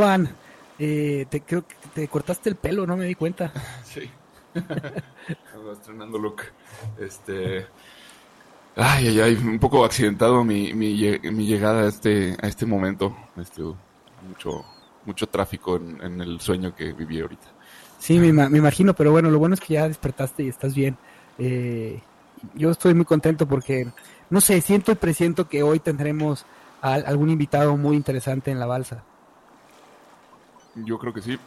Juan. Eh, te, creo que te cortaste el pelo, no me di cuenta. Sí. Ando estrenando look. Este. Ay, ay, ay, un poco accidentado mi, mi, lle- mi llegada a este, a este momento. Este, mucho, mucho tráfico en, en el sueño que viví ahorita. Sí, me, me imagino, pero bueno, lo bueno es que ya despertaste y estás bien. Eh, yo estoy muy contento porque, no sé, siento y presiento que hoy tendremos a algún invitado muy interesante en la balsa. Yo creo que sí.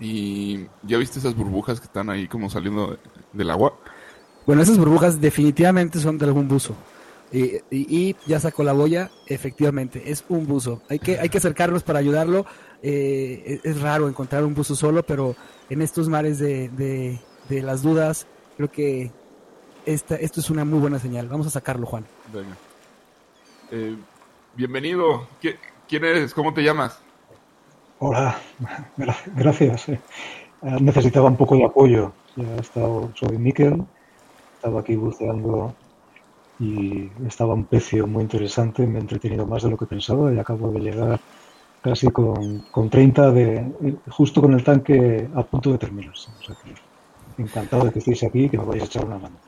Y ya viste esas burbujas que están ahí como saliendo de- del agua. Bueno, esas burbujas definitivamente son de algún buzo. Y, y- y ya sacó la boya, efectivamente, es un buzo. Hay que, hay que acercarnos para ayudarlo. Eh, es, es raro encontrar un buzo solo, pero en estos mares de, de- de las dudas, creo que esta, esto es una muy buena señal. Vamos a sacarlo, Juan. Venga. Eh, bienvenido. ¿Qui- ¿Quién eres? ¿Cómo te llamas? Hola, gra- gracias. eh. Eh, Necesitaba un poco de apoyo. Ya he estado, soy Miquel, estaba aquí buceando y estaba un precio muy interesante, me he entretenido más de lo que pensaba y acabo de llegar casi con, con 30 de, justo con el tanque a punto de terminarse. Encantado de que estéis aquí y que me vais a echar una mano.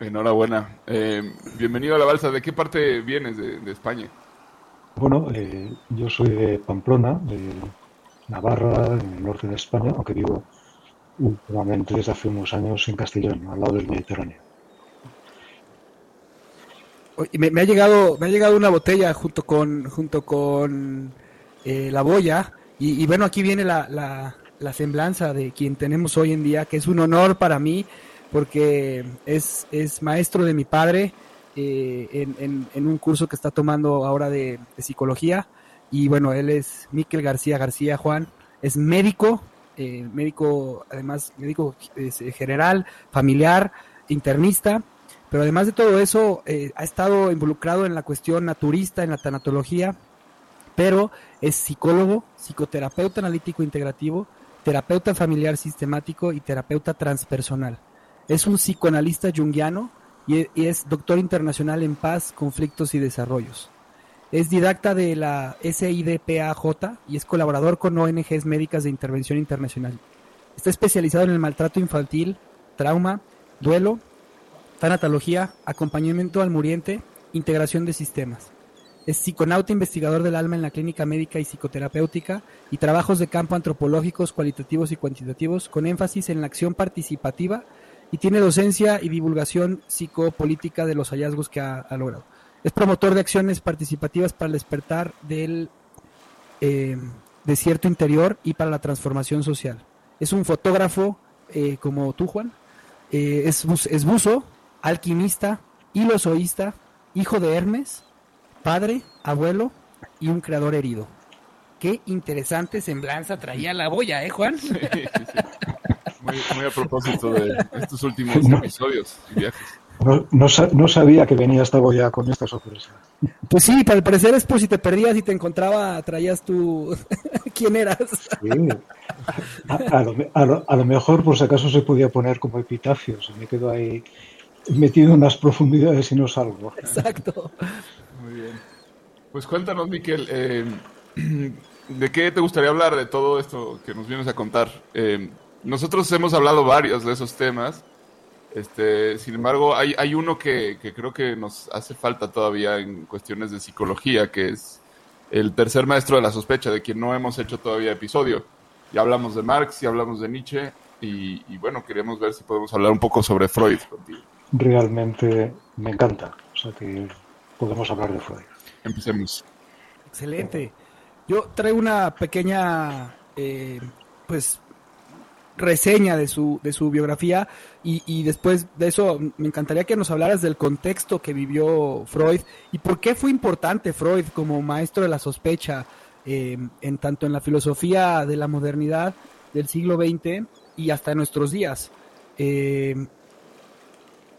Enhorabuena. Eh, bienvenido a la balsa. ¿De qué parte vienes de España? Bueno, eh, yo soy de Pamplona, de Navarra, en el norte de España, aunque vivo últimamente desde hace unos años en Castellón, al lado del Mediterráneo. Me, ha llegado, me ha llegado una botella junto con, junto con eh, la boya. Y, y bueno, aquí viene la, la, la semblanza de quien tenemos hoy en día, que es un honor para mí, porque es, es maestro de mi padre eh, en, en- en un curso que está tomando ahora de, de psicología. Y bueno, él es Miquel García García Juan, es médico, eh, médico, además, médico eh, general, familiar, internista. Pero además de todo eso, eh, ha estado involucrado en la cuestión naturista, en la tanatología, pero es psicólogo, psicoterapeuta analítico integrativo, terapeuta familiar sistemático y terapeuta transpersonal. Es un psicoanalista junguiano y e- y es doctor internacional en paz, conflictos y desarrollos. Es didacta de la SIDPAJ y es colaborador con ONGs médicas de intervención internacional. Está especializado en el maltrato infantil, trauma, duelo, tanatología, acompañamiento al muriente, integración de sistemas. Es psiconauta investigador del alma en la clínica médica y psicoterapéutica y trabajos de campo antropológicos, cualitativos y cuantitativos con énfasis en la acción participativa y tiene docencia y divulgación psicopolítica de los hallazgos que ha, logrado. Es promotor de acciones participativas para el despertar del eh, desierto interior y para la transformación social. Es un fotógrafo eh, como tú, Juan. Eh, es, es buzo, alquimista, hilozoísta, hijo de Hermes, padre, abuelo y un creador herido. qué interesante semblanza traía la boya, ¿eh, Juan? Sí. Muy, muy a propósito de estos últimos No. episodios y viajes. No, no sa- no sabía que venía esta boya con esta sorpresa. Pues sí, para el parecer es por si te perdías y te encontraba, traías tu... ¿Quién eras? Sí. A, a lo, a lo- a lo mejor, por si acaso, se podía poner como epitafio. Se me quedo ahí metido en las profundidades y no salgo. Exacto. Muy bien. Pues cuéntanos, Miquel, eh, ¿de qué te gustaría hablar de todo esto que nos vienes a contar? Eh, nosotros hemos hablado varios de esos temas. Este, sin embargo, hay, hay uno que, que creo que nos hace falta todavía en cuestiones de psicología, que es el tercer maestro de la sospecha, de quien no hemos hecho todavía episodio. Ya hablamos de Marx, ya hablamos de Nietzsche, y, y bueno, queríamos ver si podemos hablar un poco sobre Freud contigo. Realmente me encanta. O sea que podemos hablar de Freud. Empecemos. Excelente. Yo traigo una pequeña, eh, pues, reseña de su, de su biografía y, y después de eso me encantaría que nos hablaras del contexto que vivió Freud y por qué fue importante Freud como maestro de la sospecha eh, en tanto en la filosofía de la modernidad del siglo XX y hasta nuestros días. Eh,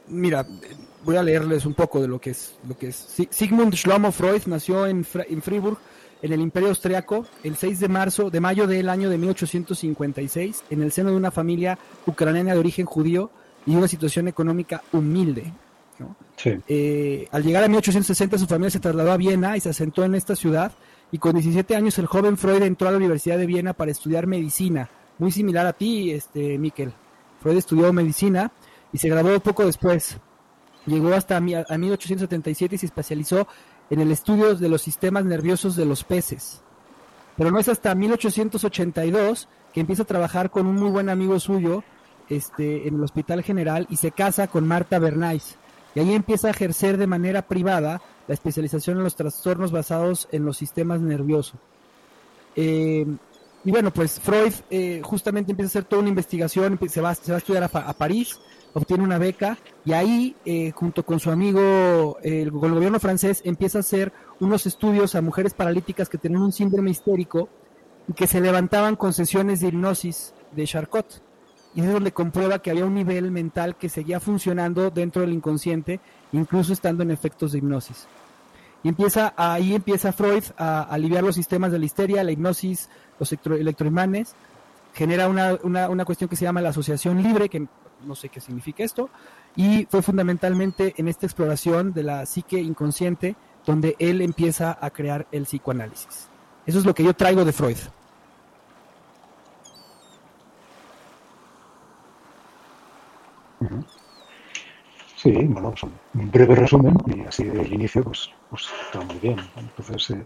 mira, voy a leerles un poco de lo que es. Lo que es. Si- Sigmund Schlomo Freud nació en, Fra- en Friburg, en el Imperio Austriaco, el 6 de marzo, de mayo del año de 1856, en el seno de una familia ucraniana de origen judío y una situación económica humilde. ¿no? Sí. Eh, al llegar a 1860 su familia se trasladó a Viena y se asentó en esta ciudad y con 17 años el joven Freud entró a la Universidad de Viena para estudiar medicina, muy similar a ti, este Miquel. Freud estudió medicina y se graduó poco después. Llegó hasta a 1877 y se especializó en el estudio de los sistemas nerviosos de los peces. Pero no es hasta 1882 que empieza a trabajar con un muy buen amigo suyo este, en el Hospital General y se casa con Marta Bernays. Y ahí empieza a ejercer de manera privada la especialización en los trastornos basados en los sistemas nerviosos. Eh, y bueno, pues Freud eh, justamente empieza a hacer toda una investigación, se va, se va a estudiar a, a París, obtiene una beca y ahí, eh, junto con su amigo, con el gobierno francés, empieza a hacer unos estudios a mujeres paralíticas que tenían un síndrome histérico y que se levantaban con sesiones de hipnosis de Charcot. Y es donde comprueba que había un nivel mental que seguía funcionando dentro del inconsciente, incluso estando en efectos de hipnosis. Y empieza, ahí empieza Freud a, aliviar los sistemas de la histeria, la hipnosis, los electro- electroimanes, genera una, una, una cuestión que se llama la asociación libre, que no sé qué significa esto, y fue fundamentalmente en esta exploración de la psique inconsciente donde él empieza a crear el psicoanálisis. Eso es lo que yo traigo de Freud. Sí, bueno, pues un breve resumen y así del inicio, pues, pues está muy bien. Entonces, eh,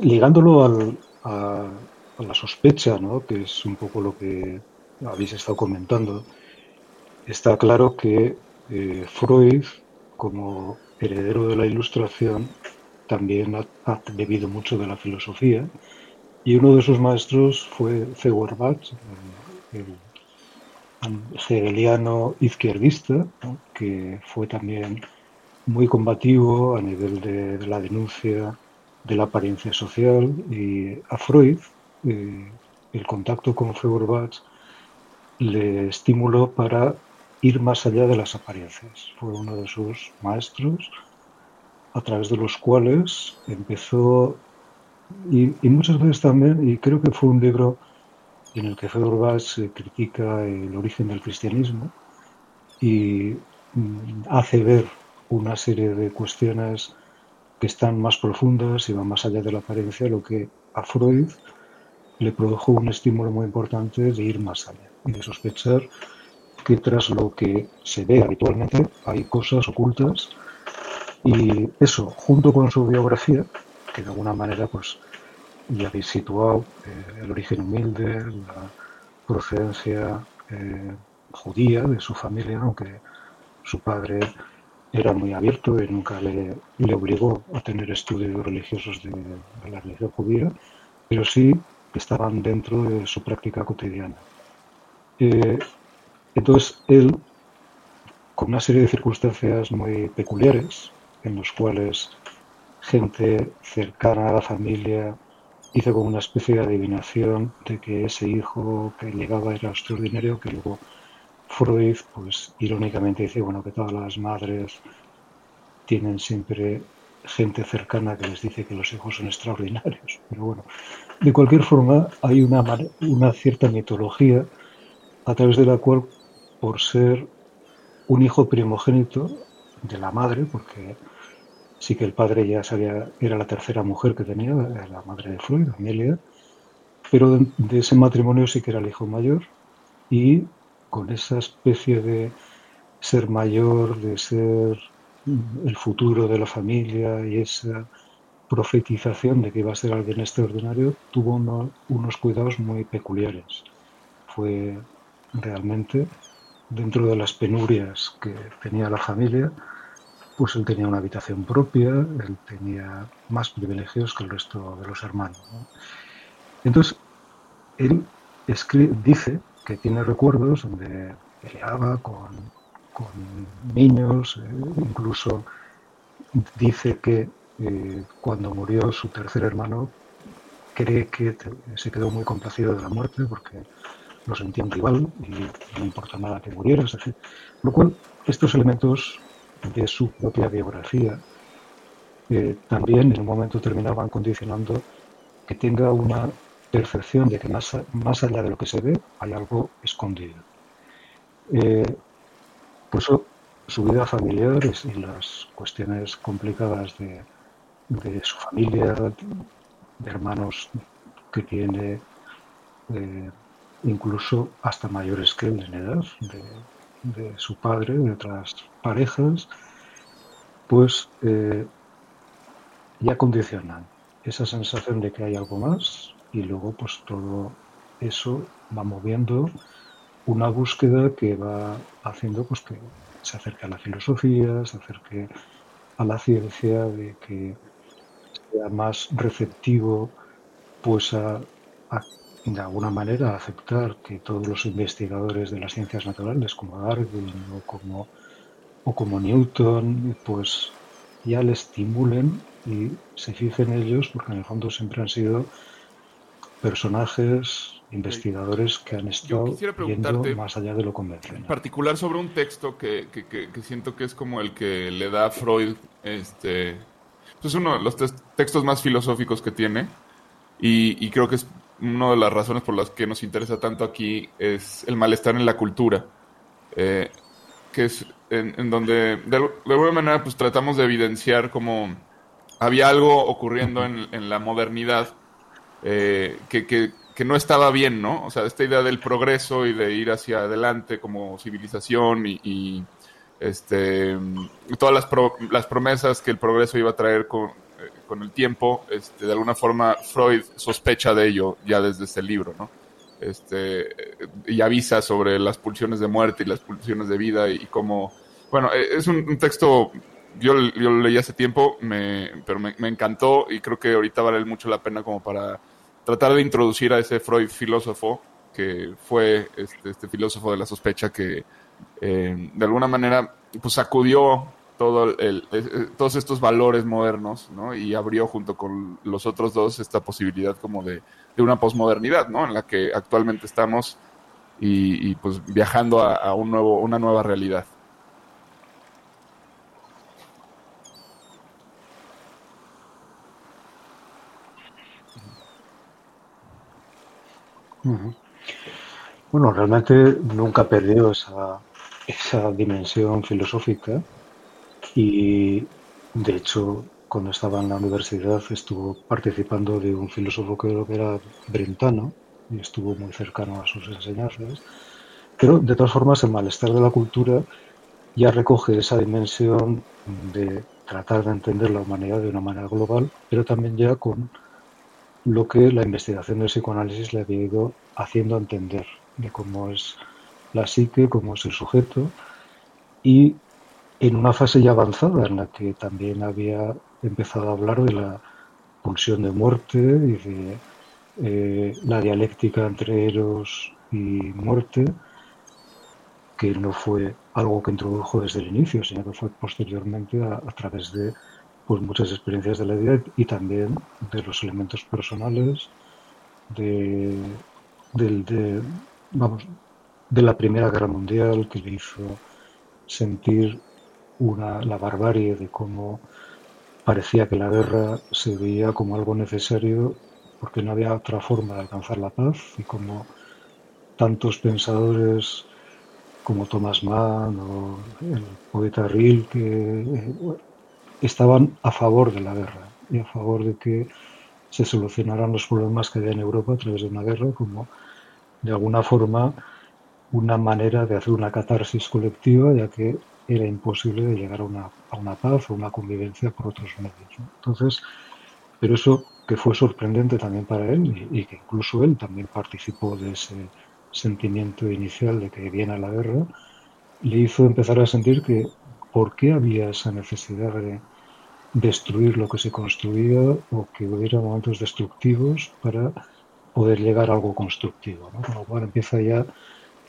ligándolo al, a, a la sospecha, ¿no? que es un poco lo que habéis estado comentando, está claro que eh, Freud, como heredero de la Ilustración, también ha, ha bebido mucho de la filosofía y uno de sus maestros fue Feuerbach, el, el hegeliano izquierdista, que fue también muy combativo a nivel de, de la denuncia de la apariencia social y a Freud eh, el contacto con Feuerbach le estimuló para ir más allá de las apariencias. Fue uno de sus maestros a través de los cuales empezó y, muchas veces también, y creo que fue un libro en el que Feuerbach eh, critica el origen del cristianismo y mm, hace ver una serie de cuestiones que están más profundas y van más allá de la apariencia, lo que a Freud le produjo un estímulo muy importante de ir más allá y de sospechar que tras lo que se ve habitualmente hay cosas ocultas y eso, junto con su biografía, que de alguna manera pues ya habéis situado eh, el origen humilde, la procedencia eh, judía de su familia, aunque su padre era muy abierto y nunca le, le obligó a tener estudios religiosos de, la religión judía, pero sí estaban dentro de su práctica cotidiana. Eh, entonces él, con una serie de circunstancias muy peculiares, en los cuales gente cercana a la familia hizo como una especie de adivinación de que ese hijo que llegaba era extraordinario, que luego Freud, pues irónicamente dice, bueno, que todas las madres tienen siempre gente cercana que les dice que los hijos son extraordinarios. Pero bueno, de cualquier forma hay una, una cierta mitología a través de la cual, por ser un hijo primogénito de la madre, porque sí que el padre ya sabía, era la tercera mujer que tenía, la madre de Freud, Amelia, pero de, ese matrimonio sí que era el hijo mayor y con esa especie de ser mayor, de ser el futuro de la familia y esa profetización de que iba a ser alguien extraordinario, tuvo unos cuidados muy peculiares. Fue realmente, dentro de las penurias que tenía la familia, pues él tenía una habitación propia, él tenía más privilegios que el resto de los hermanos. Entonces, él dice que tiene recuerdos donde peleaba con, niños, eh, incluso dice que eh, cuando murió su tercer hermano, cree que se quedó muy complacido de la muerte porque lo sentía un rival y no importa nada que muriera. Es decir, lo cual, estos elementos de su propia biografía, eh, también en un momento terminaban condicionando que tenga una percepción de que más, más allá de lo que se ve hay algo escondido. Eh, por eso su vida familiar y las cuestiones complicadas de, su familia, de hermanos que tiene, eh, incluso hasta mayores que él en edad, de, su padre, de otras parejas, pues eh, ya condicionan esa sensación de que hay algo más y luego pues todo eso va moviendo una búsqueda que va haciendo pues que se acerque a la filosofía, se acerque a la ciencia, de que sea más receptivo pues a de alguna manera aceptar que todos los investigadores de las ciencias naturales como Darwin o como, o como Newton pues ya le estimulen y se fijen en ellos porque en el fondo siempre han sido personajes investigadores que han estado yendo más allá de lo convencional. En particular sobre un texto que, que, que, siento que es como el que le da a Freud, este, pues uno de los textos más filosóficos que tiene, y, y, creo que es una de las razones por las que nos interesa tanto aquí es el malestar en la cultura, eh, que es en, donde de, alguna manera pues tratamos de evidenciar como había algo ocurriendo en, la modernidad eh, que, que, no estaba bien, ¿no? O sea, esta idea del progreso y de ir hacia adelante como civilización y, este, todas las, las promesas que el progreso iba a traer con, con el tiempo, este, de alguna forma Freud sospecha de ello ya desde este libro, ¿no? Este, y avisa sobre las pulsiones de muerte y las pulsiones de vida y, cómo, bueno, e, es un, texto, yo, yo, lo leí hace tiempo, me, pero me, encantó y creo que ahorita vale mucho la pena como para tratar de introducir a ese Freud filósofo que fue este, este filósofo de la sospecha que eh, de alguna manera pues sacudió todo el, todos estos valores modernos, ¿no? Y abrió junto con los otros dos esta posibilidad como de, una posmodernidad, ¿no? En la que actualmente estamos y, pues viajando a, un nuevo, una nueva realidad. Bueno, realmente nunca perdió esa, esa dimensión filosófica y de hecho cuando estaba en la universidad estuvo participando de un filósofo que era brentano y estuvo muy cercano a sus enseñanzas. Pero de todas formas el malestar de la cultura ya recoge esa dimensión de tratar de entender la humanidad de una manera global, pero también ya con lo que la investigación del psicoanálisis le había ido haciendo entender de cómo es la psique, cómo es el sujeto y en una fase ya avanzada en la que también había empezado a hablar de la pulsión de muerte y de eh, la dialéctica entre eros y muerte, que no fue algo que introdujo desde el inicio, sino que fue posteriormente a, través de pues muchas experiencias de la vida y también de los elementos personales de, de, vamos, de la Primera Guerra Mundial que le hizo sentir una, la barbarie de cómo parecía que la guerra se veía como algo necesario porque no había otra forma de alcanzar la paz y como tantos pensadores como Thomas Mann o el poeta Rilke eh, estaban a favor de la guerra y a favor de que se solucionaran los problemas que había en Europa a través de una guerra como de alguna forma una manera de hacer una catarsis colectiva ya que era imposible de llegar a una, a una paz o una convivencia por otros medios. Entonces, pero eso que fue sorprendente también para él y, que incluso él también participó de ese sentimiento inicial de que viene la guerra, le hizo empezar a sentir que por qué había esa necesidad de destruir lo que se construía o que hubiera momentos destructivos para poder llegar a algo constructivo. ¿no? Con lo cual empieza ya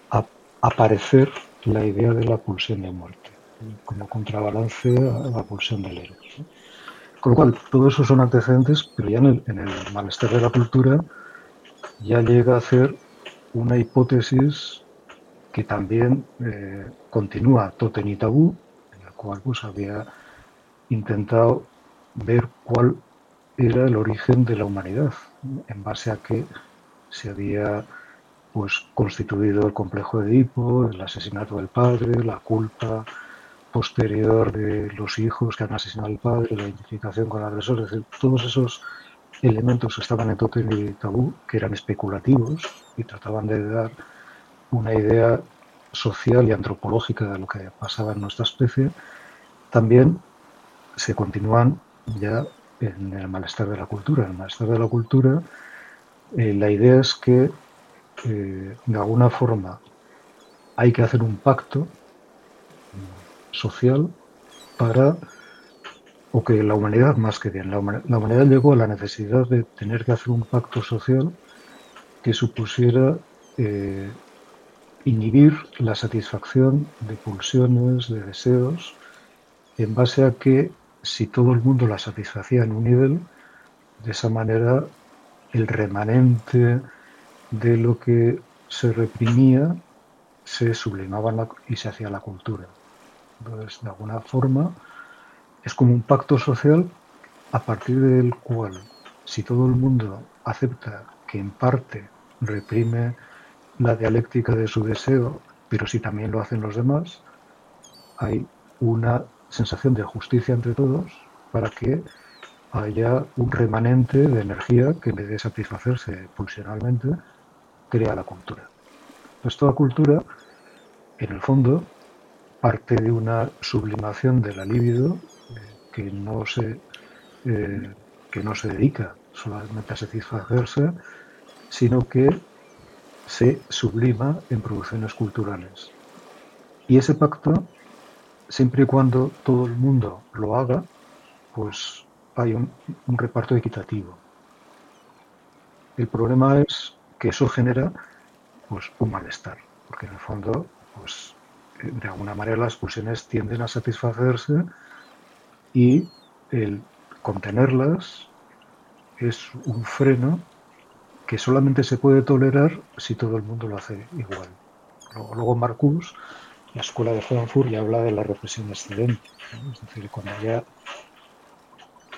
a aparecer la idea de la pulsión de muerte, como contrabalance a la pulsión del héroe. Con lo cual, todo eso son antecedentes, pero ya en el, en el malestar de la cultura ya llega a ser una hipótesis que también eh, continúa Totem y Tabú, en la cual pues, había intentado ver cuál era el origen de la humanidad, en base a que se había pues constituido el complejo de Edipo, el asesinato del padre, la culpa posterior de los hijos que han asesinado al padre, la identificación con el agresor, es decir, todos esos elementos estaban en Totem y Tabú, que eran especulativos y trataban de dar una idea social y antropológica de lo que pasaba en nuestra especie, también se continúan ya en el malestar de la cultura. En el malestar de la cultura, eh, la idea es que eh, de alguna forma hay que hacer un pacto social para o que la humanidad, más que bien, la, humanidad llegó a la necesidad de tener que hacer un pacto social que supusiera eh, inhibir la satisfacción de pulsiones, de deseos, en base a que si todo el mundo la satisfacía en un nivel, de esa manera el remanente de lo que se reprimía se sublimaba y se hacía la cultura. Entonces, de alguna forma, es como un pacto social a partir del cual, si todo el mundo acepta que en parte reprime la dialéctica de su deseo, pero si también lo hacen los demás, hay una sensación de justicia entre todos para que haya un remanente de energía que en vez de satisfacerse pulsionalmente, crea la cultura. Pues toda cultura, en el fondo, parte de una sublimación de la libido que no se, eh, que no se dedica solamente a satisfacerse, sino que se sublima en producciones culturales. Y ese pacto, siempre y cuando todo el mundo lo haga, pues hay un, un reparto equitativo. El problema es que eso genera pues, un malestar, porque en el fondo, pues, de alguna manera las pulsiones tienden a satisfacerse y el contenerlas es un freno que solamente se puede tolerar si todo el mundo lo hace igual. Luego, Marcus, la escuela de Frankfurt, ya habla de la represión excedente. Es decir, cuando ya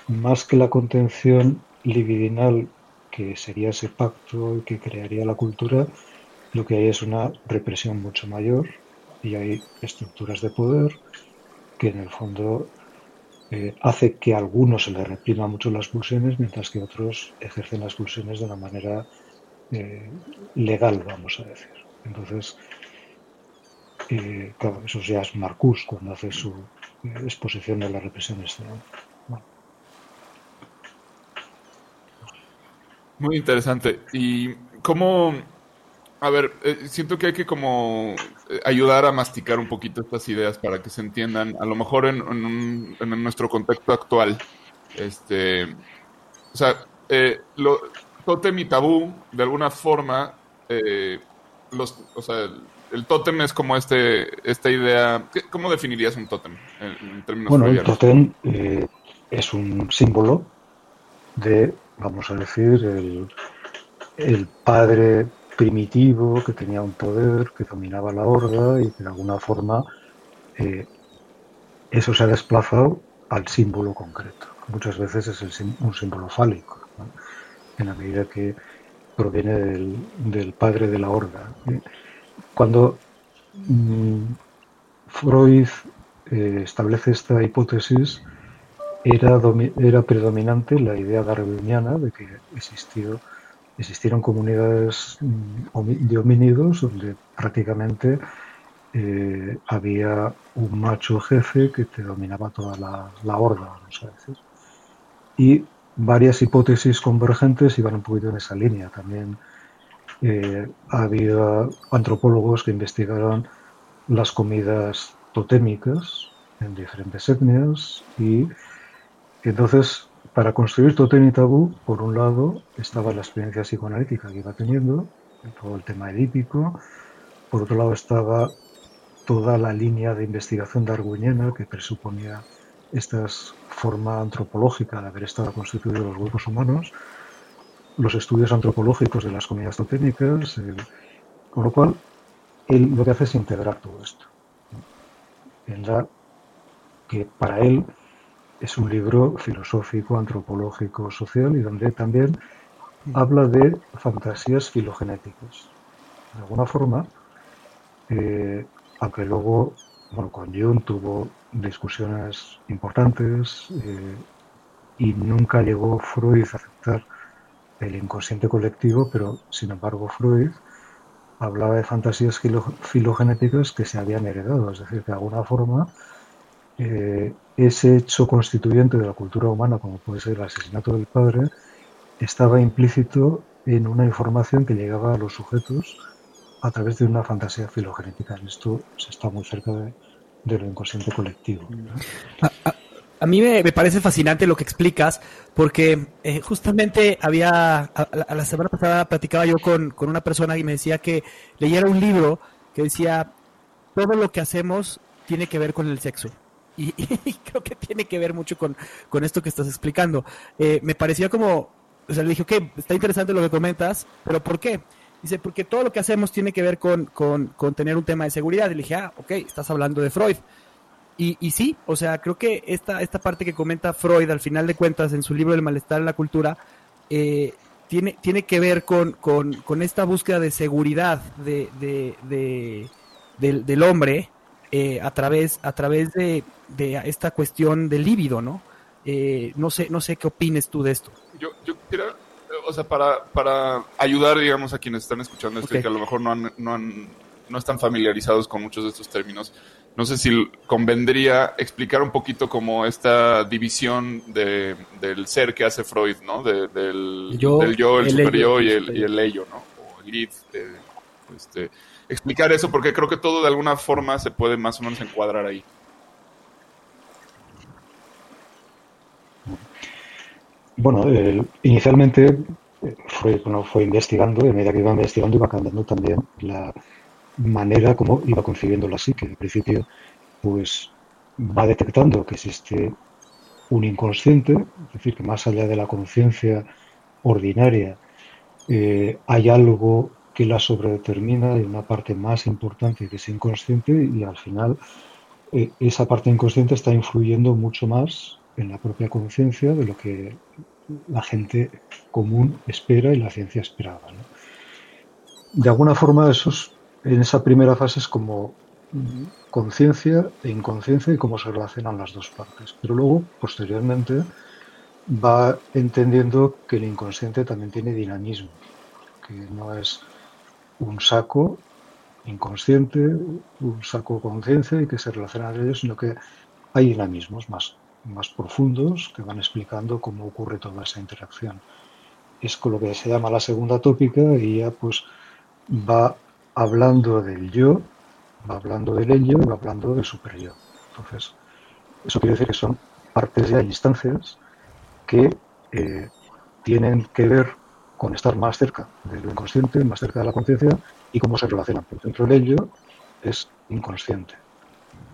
más que la contención libidinal que sería ese pacto que crearía la cultura, lo que hay es una represión mucho mayor y hay estructuras de poder que en el fondo eh, hace que a algunos se les reprima mucho las pulsiones, mientras que otros ejercen las pulsiones de una manera eh, legal, vamos a decir. Entonces, eh, claro, eso ya es Marcus cuando hace su exposición de la represión exterior. Muy interesante. ¿Y cómo a ver, eh, siento que hay que como eh, ayudar a masticar un poquito estas ideas para que se entiendan, a lo mejor en, nuestro contexto actual. Este, o sea, eh, lo, tótem y tabú, de alguna forma, eh, los, o sea, el, tótem es como este, esta idea. ¿Cómo definirías un tótem en, términos Bueno, el tótem es un símbolo de, vamos a decir, el, el padre primitivo que tenía un poder, que dominaba la horda y de alguna forma eh, eso se ha desplazado al símbolo concreto. Muchas veces es un símbolo fálico, en la medida que proviene del, padre de la horda. Cuando mm, Freud eh, establece esta hipótesis, era, era predominante la idea darwiniana de que existió, existieron comunidades mm, de homínidos donde prácticamente eh, había un macho jefe que te dominaba toda la, horda, vamos a decir. Y varias hipótesis convergentes iban un poquito en esa línea. También eh, había antropólogos que investigaron las comidas totémicas en diferentes etnias y entonces para construir totem y tabú, por un lado estaba la experiencia psicoanalítica que iba teniendo, todo el tema edípico, por otro lado estaba toda la línea de investigación darwiniana que presuponía esta forma antropológica de haber estado constituidos los grupos humanos, los estudios antropológicos de las comunidades totémicas, con lo cual él lo que hace es integrar todo esto. Piensa que para él es un libro filosófico, antropológico, social y donde también habla de fantasías filogenéticas. De alguna forma, eh, aunque luego, bueno, con Jung tuvo discusiones importantes eh, y nunca llegó Freud a aceptar el inconsciente colectivo, pero sin embargo Freud hablaba de fantasías filogenéticas que se habían heredado, es decir, que de alguna forma eh, ese hecho constituyente de la cultura humana, como puede ser el asesinato del padre, estaba implícito en una información que llegaba a los sujetos a través de una fantasía filogenética. Esto se está muy cerca de, lo inconsciente colectivo. A, mí me, parece fascinante lo que explicas, porque eh, justamente había, a, la semana pasada platicaba yo con, una persona y me decía que leyera un libro que decía, todo lo que hacemos tiene que ver con el sexo. Y, creo que tiene que ver mucho con, con esto que estás explicando. Eh, me parecía como, o sea, le dije, ok, está interesante lo que comentas, pero ¿por qué? Dice, porque todo lo que hacemos tiene que ver con, tener un tema de seguridad. Y le dije, ah, ok, estás hablando de Freud. Y, y sí, o sea, creo que esta, esta parte que comenta Freud al final de cuentas en su libro El malestar en la cultura, eh, tiene, tiene que ver con, con, esta búsqueda de seguridad de, de, del, hombre eh, a través, a través de, esta cuestión del líbido, ¿no? Eh, no sé, no sé qué opines tú de esto. Yo, yo o sea, para, para ayudar, digamos, a quienes están escuchando esto y que a lo mejor no, han, no, han, no están familiarizados con muchos de estos términos, no sé si convendría explicar un poquito como esta división de, del ser que hace Freud, ¿no? del, yo, del yo, el, superior y el, y el ello, ¿no? O el id. este, explicar eso porque creo que todo de alguna forma se puede más o menos encuadrar ahí. Bueno, eh, inicialmente eh, fue, fue investigando, y a medida que iba investigando iba cambiando también la manera como iba concibiendo la psique. Al principio, pues va detectando que existe un inconsciente, es decir, que más allá de la conciencia ordinaria eh, hay algo que la sobredetermina y una parte más importante que es inconsciente y al final esa parte inconsciente está influyendo mucho más en la propia conciencia de lo que la gente común espera y la ciencia esperaba. De alguna forma, esos, en esa primera fase es como conciencia e inconsciencia y cómo se relacionan las dos partes. Pero luego, posteriormente, va entendiendo que el inconsciente también tiene dinamismo, que no es un saco inconsciente, un saco conciencia y que se relacionan entre ellos, sino que hay dinamismos más más profundos que van explicando cómo ocurre toda esa interacción. Es con lo que se llama la segunda tópica y ya pues va hablando del yo, va hablando del ello va hablando del superyo. Entonces, eso quiere decir que son partes ya, instancias que eh, tienen que ver con estar más cerca de lo inconsciente, más cerca de la conciencia y cómo se relacionan. Por dentro del ello es inconsciente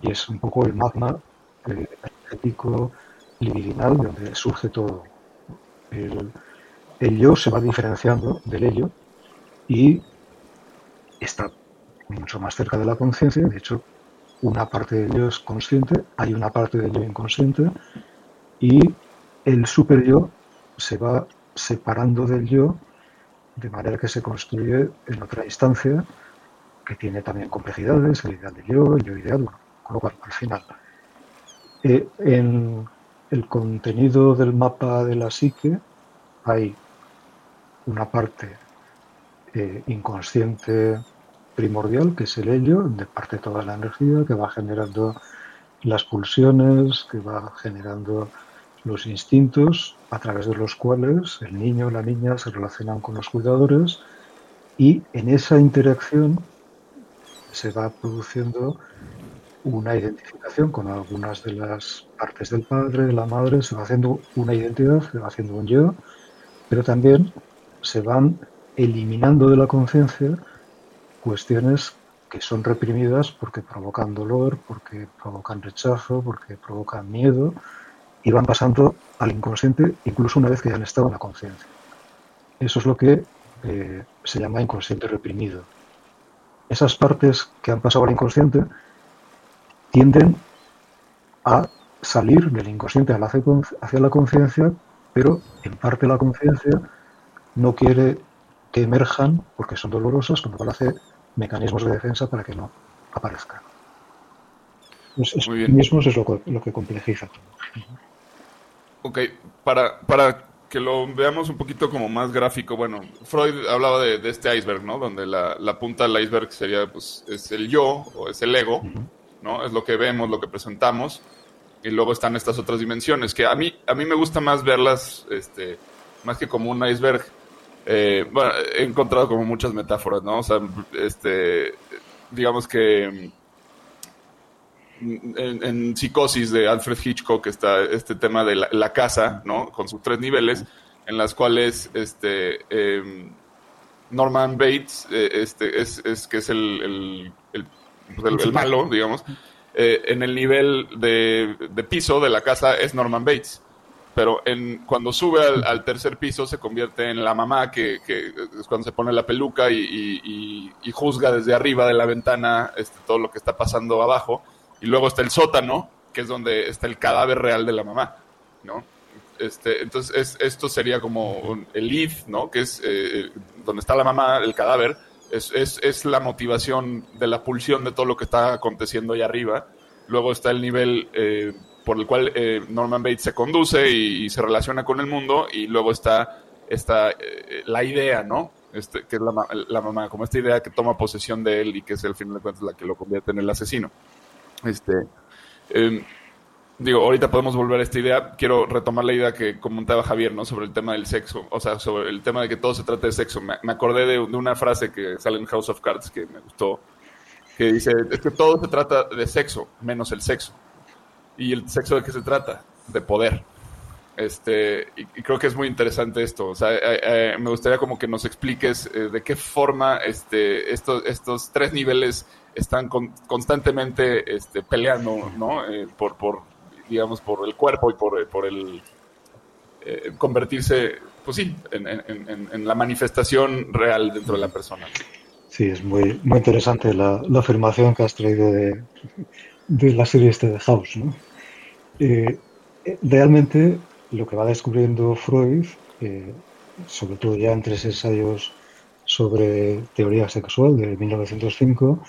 y es un poco el magma eh, ético libidinal donde surge todo. El, el yo se va diferenciando del ello y está mucho más cerca de la conciencia. De hecho, una parte del yo es consciente, hay una parte del yo inconsciente y el super yo se va separando del yo de manera que se construye en otra instancia que tiene también complejidades, el ideal del yo, el yo ideal, con lo cual al final. Eh, en el contenido del mapa de la psique hay una parte eh, inconsciente primordial, que es el ello, de parte toda la energía, que va generando las pulsiones, que va generando los instintos a través de los cuales el niño o la niña se relacionan con los cuidadores y en esa interacción se va produciendo una identificación con algunas de las partes del padre, de la madre, se va haciendo una identidad, se va haciendo un yo, pero también se van eliminando de la conciencia cuestiones que son reprimidas porque provocan dolor, porque provocan rechazo, porque provocan miedo y van pasando al inconsciente incluso una vez que ya han estado en la conciencia. Eso es lo que eh, se llama inconsciente reprimido. Esas partes que han pasado al inconsciente tienden a salir del inconsciente hacia la conciencia, pero en parte la conciencia no quiere que emerjan porque son dolorosas, con lo cual hace mecanismos de defensa para que no aparezcan. Mismos es lo, que complejiza todo. Ok, para, para que lo veamos un poquito como más gráfico, bueno, Freud hablaba de, este iceberg, ¿no? Donde la, punta del iceberg sería, pues, es el yo o es el ego, ¿no? Es lo que vemos, lo que presentamos, y luego están estas otras dimensiones, que a mí, a mí me gusta más verlas, este, más que como un iceberg, eh, bueno, he encontrado como muchas metáforas, ¿no? O sea, este, digamos que en, Psicosis de Alfred Hitchcock está este tema de la, casa, ¿no? Con sus tres niveles, en las cuales este em, Norman Bates, eh, este, es, es, que es el, el, pues, malo, digamos, eh, en el nivel de, de piso de la casa es Norman Bates pero en, cuando sube al, tercer piso se convierte en la mamá que, es cuando se pone la peluca y, juzga desde arriba de la ventana este, todo lo que está pasando abajo. Y luego está el sótano, que es donde está el cadáver real de la mamá, ¿no? Este, entonces esto sería como el lead, ¿no? Que es eh, donde está la mamá, el cadáver, es, es, la motivación de la pulsión de todo lo que está aconteciendo allá arriba. Luego está el nivel... Eh, por el cual eh, Norman Bates se conduce y, se relaciona con el mundo y luego está, está eh, la idea, ¿no? Este, que es la, la, mamá, como esta idea que toma posesión de él y que es al final de cuentas la que lo convierte en el asesino. Este, em, digo, ahorita podemos volver a esta idea. Quiero retomar la idea que comentaba Javier, ¿no? Sobre el tema del sexo, o sea, sobre el tema de que todo se trata de sexo. Me, acordé de, de, una frase que sale en House of Cards que me gustó, que dice, es que todo se trata de sexo, menos el sexo. ¿Y el sexo de qué se trata? De poder. Este, y, creo que es muy interesante esto. O sea, eh, eh, me gustaría como que nos expliques eh, de qué forma este, estos, estos tres niveles están constantemente este, peleando, ¿no? por, por, digamos, por el cuerpo y por, por el convertirse, pues sí, en, la manifestación real dentro de la persona. Sí, es muy, muy interesante la, la afirmación que has traído de, de la serie este de House. ¿no? Realmente lo que va descubriendo Freud, eh, sobre todo ya en tres ensayos sobre teoría sexual de 1905,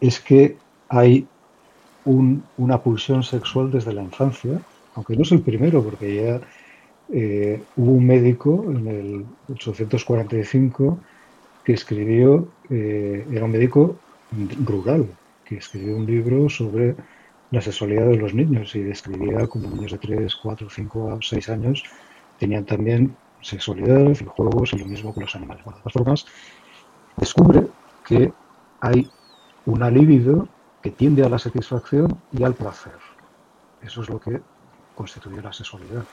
es que hay una pulsión sexual desde la infancia, aunque no es el primero, porque ya eh, hubo un médico en el 845 que escribió, era un médico rural, que escribió un libro sobre la sexualidad de los niños y describía como niños de 3, 4, 5 6 años tenían también sexualidad y juegos y lo mismo que los animales. De todas formas, descubre que hay una libido que tiende a la satisfacción y al placer. Eso es lo que constituye la sexualidad.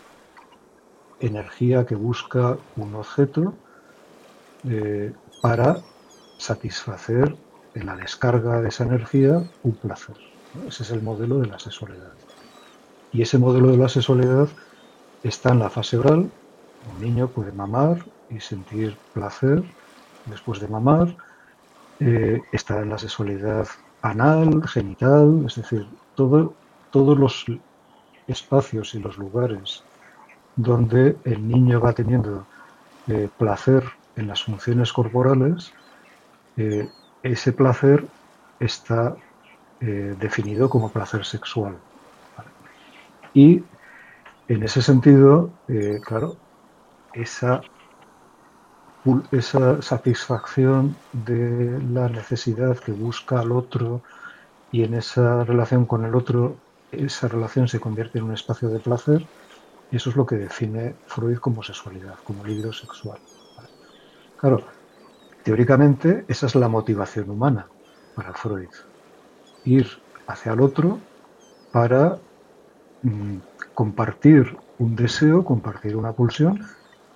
Energía que busca un objeto eh, para satisfacer en la descarga de esa energía un placer. Ese es el modelo de la sexualidad. Y ese modelo de la sexualidad está en la fase oral. Un niño puede mamar y sentir placer después de mamar. Eh, está en la sexualidad anal, genital, es decir, todo, todos los espacios y los lugares donde el niño va teniendo eh, placer en las funciones corporales, eh, ese placer está eh, definido como placer sexual. Y en ese sentido, claro, esa, esa satisfacción de la necesidad que busca al otro y en esa relación con el otro, esa relación se convierte en un espacio de placer, y eso es lo que define Freud como sexualidad, como libido sexual. Claro, teóricamente esa es la motivación humana para Freud. Ir hacia el otro para mm, compartir un deseo, compartir una pulsión,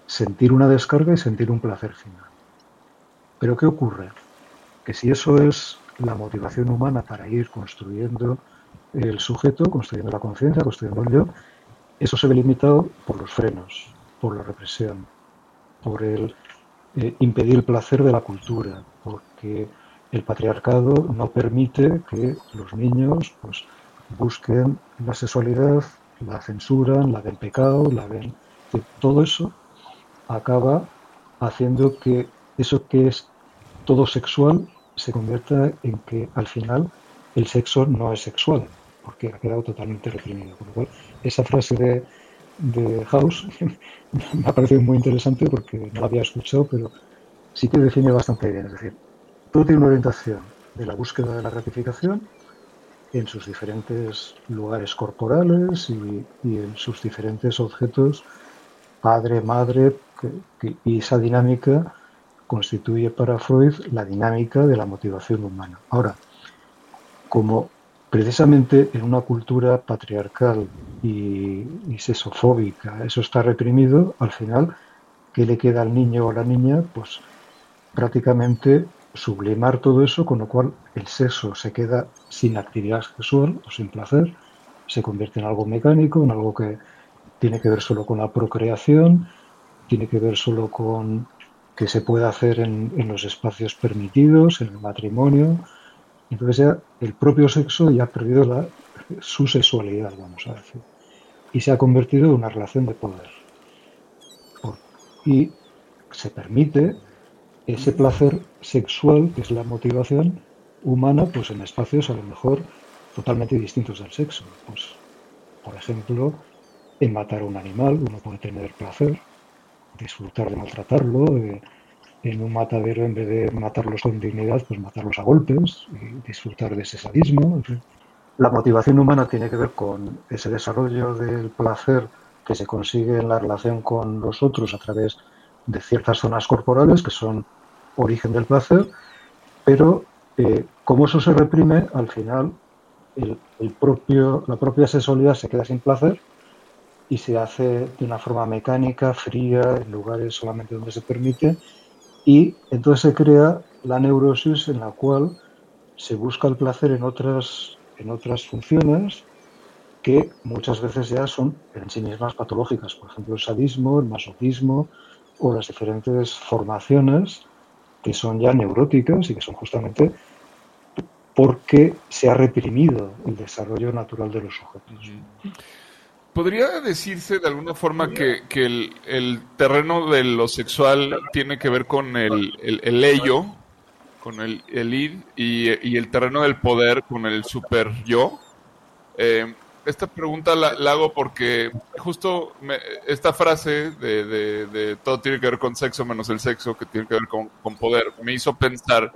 sentir una descarga y sentir un placer final. Pero ¿qué ocurre? Que si eso es la motivación humana para ir construyendo el sujeto, construyendo la conciencia, construyendo el yo, eso se ve limitado por los frenos, por la represión, por el eh, impedir el placer de la cultura, porque el patriarcado no permite que los niños pues, busquen la sexualidad, la censuran, la del pecado, la ven. Todo eso acaba haciendo que eso que es todo sexual se convierta en que al final el sexo no es sexual, porque ha quedado totalmente reprimido. Por lo cual, esa frase de, de House me ha parecido muy interesante porque no la había escuchado, pero sí que define bastante bien. Es decir, todo tiene una orientación de la búsqueda de la gratificación en sus diferentes lugares corporales y, en sus diferentes objetos, padre, madre, y esa dinámica constituye para Freud la dinámica de la motivación humana. Ahora, como precisamente en una cultura patriarcal y, sexofóbica, eso está reprimido, al final, ¿qué le queda al niño o a la niña? Pues prácticamente sublimar todo eso, con lo cual el sexo se queda sin actividad sexual o sin placer, se convierte en algo mecánico, en algo que tiene que ver solo con la procreación, tiene que ver solo con que se puede hacer en, en los espacios permitidos, en el matrimonio, entonces ya el propio sexo ya ha perdido su sexualidad, vamos a decir, y se ha convertido en una relación de poder. Y se permite ese placer sexual, que es la motivación humana, pues en espacios a lo mejor totalmente distintos del sexo. Pues, por ejemplo, en matar a un animal uno puede tener placer, disfrutar de maltratarlo, de, en un matadero, en vez de matarlos con dignidad, pues matarlos a golpes y disfrutar de ese sadismo. La motivación humana tiene que ver con ese desarrollo del placer que se consigue en la relación con los otros a través ciertas zonas corporales que son origen del placer, pero eh, como eso se reprime, al final el, propio, la propia sexualidad se queda sin placer y se hace de una forma mecánica, fría, en lugares solamente donde se permite, y entonces se crea la neurosis en la cual se busca el placer en otras, en otras funciones que muchas veces ya son en sí mismas patológicas, por ejemplo el sadismo, el masoquismo o las diferentes formaciones que son ya neuróticas y que son justamente porque se ha reprimido el desarrollo natural de los sujetos. ¿Podría decirse de alguna forma que, el, terreno de lo sexual tiene que ver con el, el, ello, con el, el id, y, el terreno del poder con el super yo? Eh, esta pregunta la, hago porque justo esta frase de, todo tiene que ver con sexo menos el sexo, que tiene que ver con, poder, me hizo pensar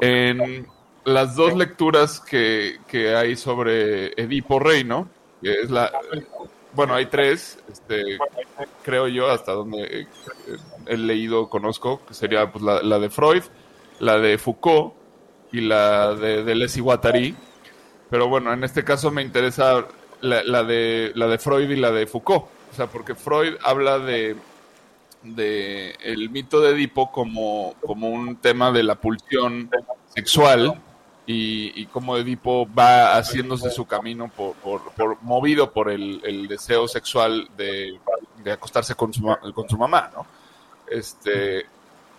en las dos lecturas que, que hay sobre Edipo Rey, ¿no? es la, bueno, hay tres, este, creo yo, hasta donde eh, he leído, conozco, que sería pues, la, de Freud, la de Foucault y la de Deleuze y. Pero bueno, en este caso me interesa la, de, la de Freud y la de Foucault. O sea, porque Freud habla de, de el mito de Edipo como, como un tema de la pulsión sexual y, cómo Edipo va haciéndose su camino por, por, movido por el, deseo sexual de, acostarse con su, con su mamá, ¿no? Este,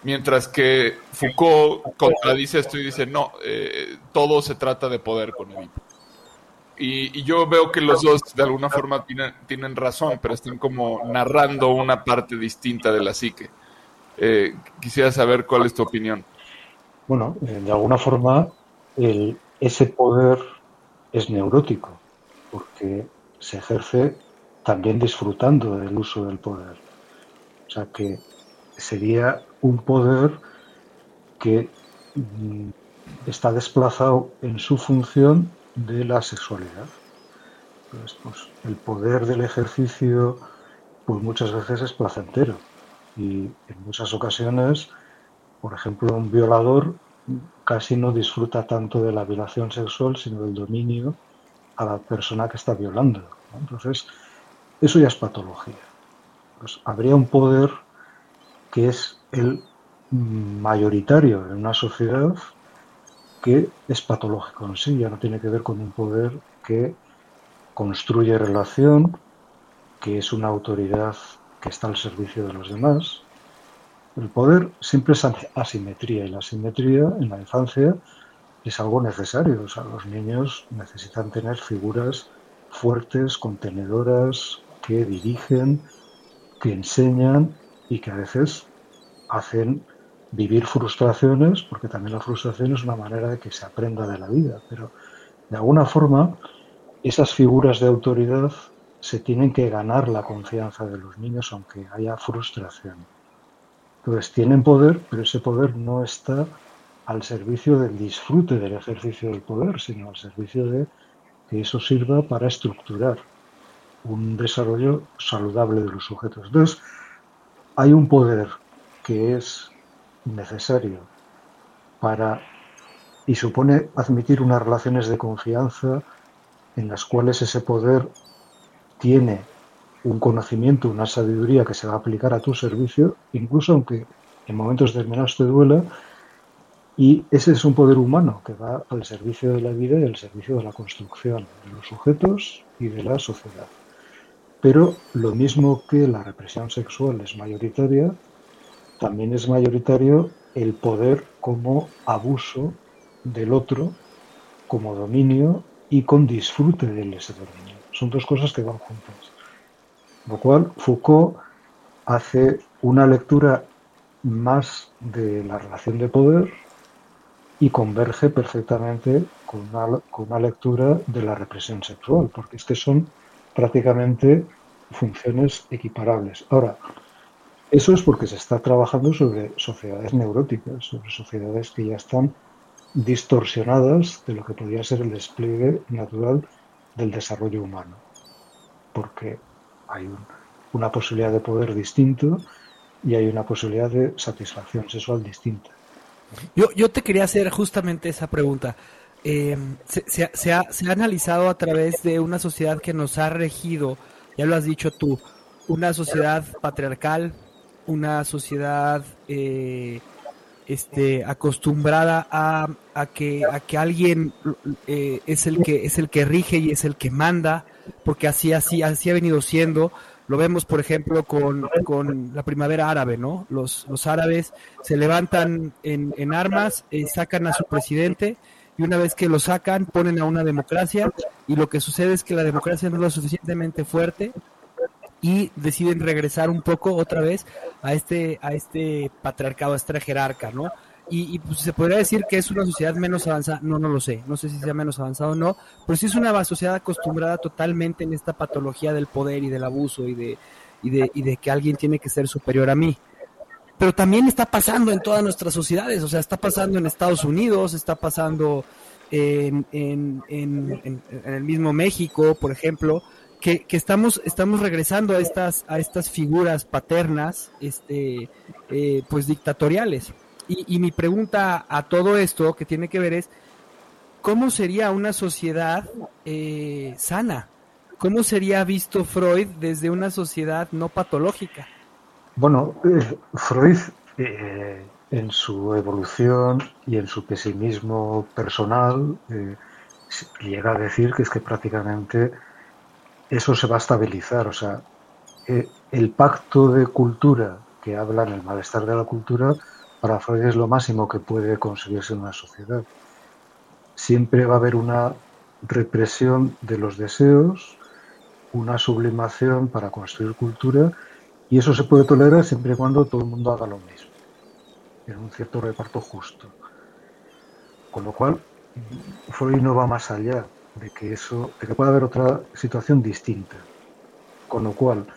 mientras que Foucault contradice esto y dice, no, eh, todo se trata de poder con Edipo. Y, yo veo que los dos de alguna forma tienen, tienen razón, pero están como narrando una parte distinta de la psique. Eh, quisiera saber cuál es tu opinión. Bueno, eh, de alguna forma ese poder es neurótico, porque se ejerce también disfrutando del uso del poder. O sea que sería un poder que mm, está desplazado en su función de la sexualidad. Pues, pues, el poder del ejercicio pues muchas veces es placentero y en muchas ocasiones, por ejemplo, un violador casi no disfruta tanto de la violación sexual, sino del dominio a la persona que está violando. Entonces, eso ya es patología. Pues habría un poder que es el mayoritario en una sociedad que es patológico en sí, ya no tiene que ver con un poder que construye relación, que es una autoridad que está al servicio de los demás, el poder siempre es asimetría y la asimetría en la infancia es algo necesario. O sea, los niños necesitan tener figuras fuertes, contenedoras, que dirigen, que enseñan y que a veces hacen vivir frustraciones, porque también la frustración es una manera de que se aprenda de la vida. Pero de alguna forma, esas figuras de autoridad se tienen que ganar la confianza de los niños aunque haya frustración. Entonces tienen poder, pero ese poder no está al servicio del disfrute del ejercicio del poder, sino al servicio de que eso sirva para estructurar un desarrollo saludable de los sujetos. Entonces, hay un poder que es necesario para y supone admitir unas relaciones de confianza en las cuales ese poder tiene un conocimiento, una sabiduría que se va a aplicar a tu servicio, incluso aunque en momentos determinados te duela, y ese es un poder humano que va al servicio de la vida y al servicio de la construcción de los sujetos y de la sociedad. Pero lo mismo que la represión sexual es mayoritaria, también es mayoritario el poder como abuso del otro, como dominio y con disfrute de ese dominio. Son dos cosas que van juntas lo cual Foucault hace una lectura más de la relación de poder y converge perfectamente con una, lectura de la represión sexual, porque es que son prácticamente funciones equiparables. Ahora, eso es porque se está trabajando sobre sociedades neuróticas, sobre sociedades que ya están distorsionadas de lo que podría ser el despliegue natural del desarrollo humano. Porque hay una posibilidad de poder distinto y hay una posibilidad de satisfacción sexual distinta. Yo, yo te quería hacer justamente esa pregunta. Eh, se, ha, analizado a través de una sociedad que nos ha regido, ya lo has dicho tú, una sociedad patriarcal, una sociedad eh, este, acostumbrada a, a, que, a que alguien eh, es, el que, es el que rige y es el que manda, porque así, así, así ha venido siendo. Lo vemos, por ejemplo, con, con la primavera árabe, ¿no? Los, los árabes se levantan en, en armas, eh, sacan a su presidente y una vez que lo sacan ponen a una democracia y lo que sucede es que la democracia no es lo suficientemente fuerte y deciden regresar un poco otra vez a este a este patriarcado, a esta jerarca, ¿no? y, pues, se podría decir que es una sociedad menos avanzada, no, no lo sé, no sé si sea menos avanzada o no, pero sí es una sociedad acostumbrada totalmente en esta patología del poder y del abuso y de, y de, y de que alguien tiene que ser superior a mí. Pero también está pasando en todas nuestras sociedades, o sea, está pasando en Estados Unidos, está pasando en, en, en, el mismo México, por ejemplo, que, estamos, estamos regresando a estas, a estas figuras paternas, este, eh, pues dictatoriales. Y, mi pregunta a todo esto que tiene que ver es, ¿cómo sería una sociedad eh, sana? ¿Cómo sería visto Freud desde una sociedad no patológica? Bueno, eh, Freud eh, en su evolución y en su pesimismo personal, eh, llega a decir que es que prácticamente eso se va a estabilizar. O sea, el pacto de cultura que habla en el malestar de la cultura, para Freud es lo máximo que puede conseguirse en una sociedad. Siempre va a haber una represión de los deseos, una sublimación para construir cultura, y eso se puede tolerar siempre y cuando todo el mundo haga lo mismo, en un cierto reparto justo. Con lo cual, Freud no va más allá de que eso, de que pueda haber otra situación distinta. Con lo cual,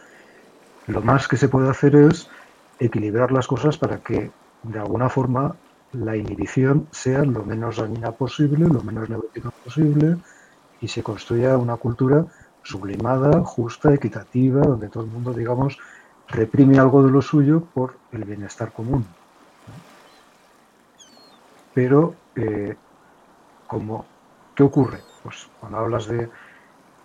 lo más que se puede hacer es equilibrar las cosas para que, de alguna forma, la inhibición sea lo menos dañina posible, lo menos neurótica posible, y se construya una cultura sublimada, justa, equitativa, donde todo el mundo, digamos, reprime algo de lo suyo por el bienestar común. Pero, eh, como, ¿qué ocurre? Pues cuando hablas de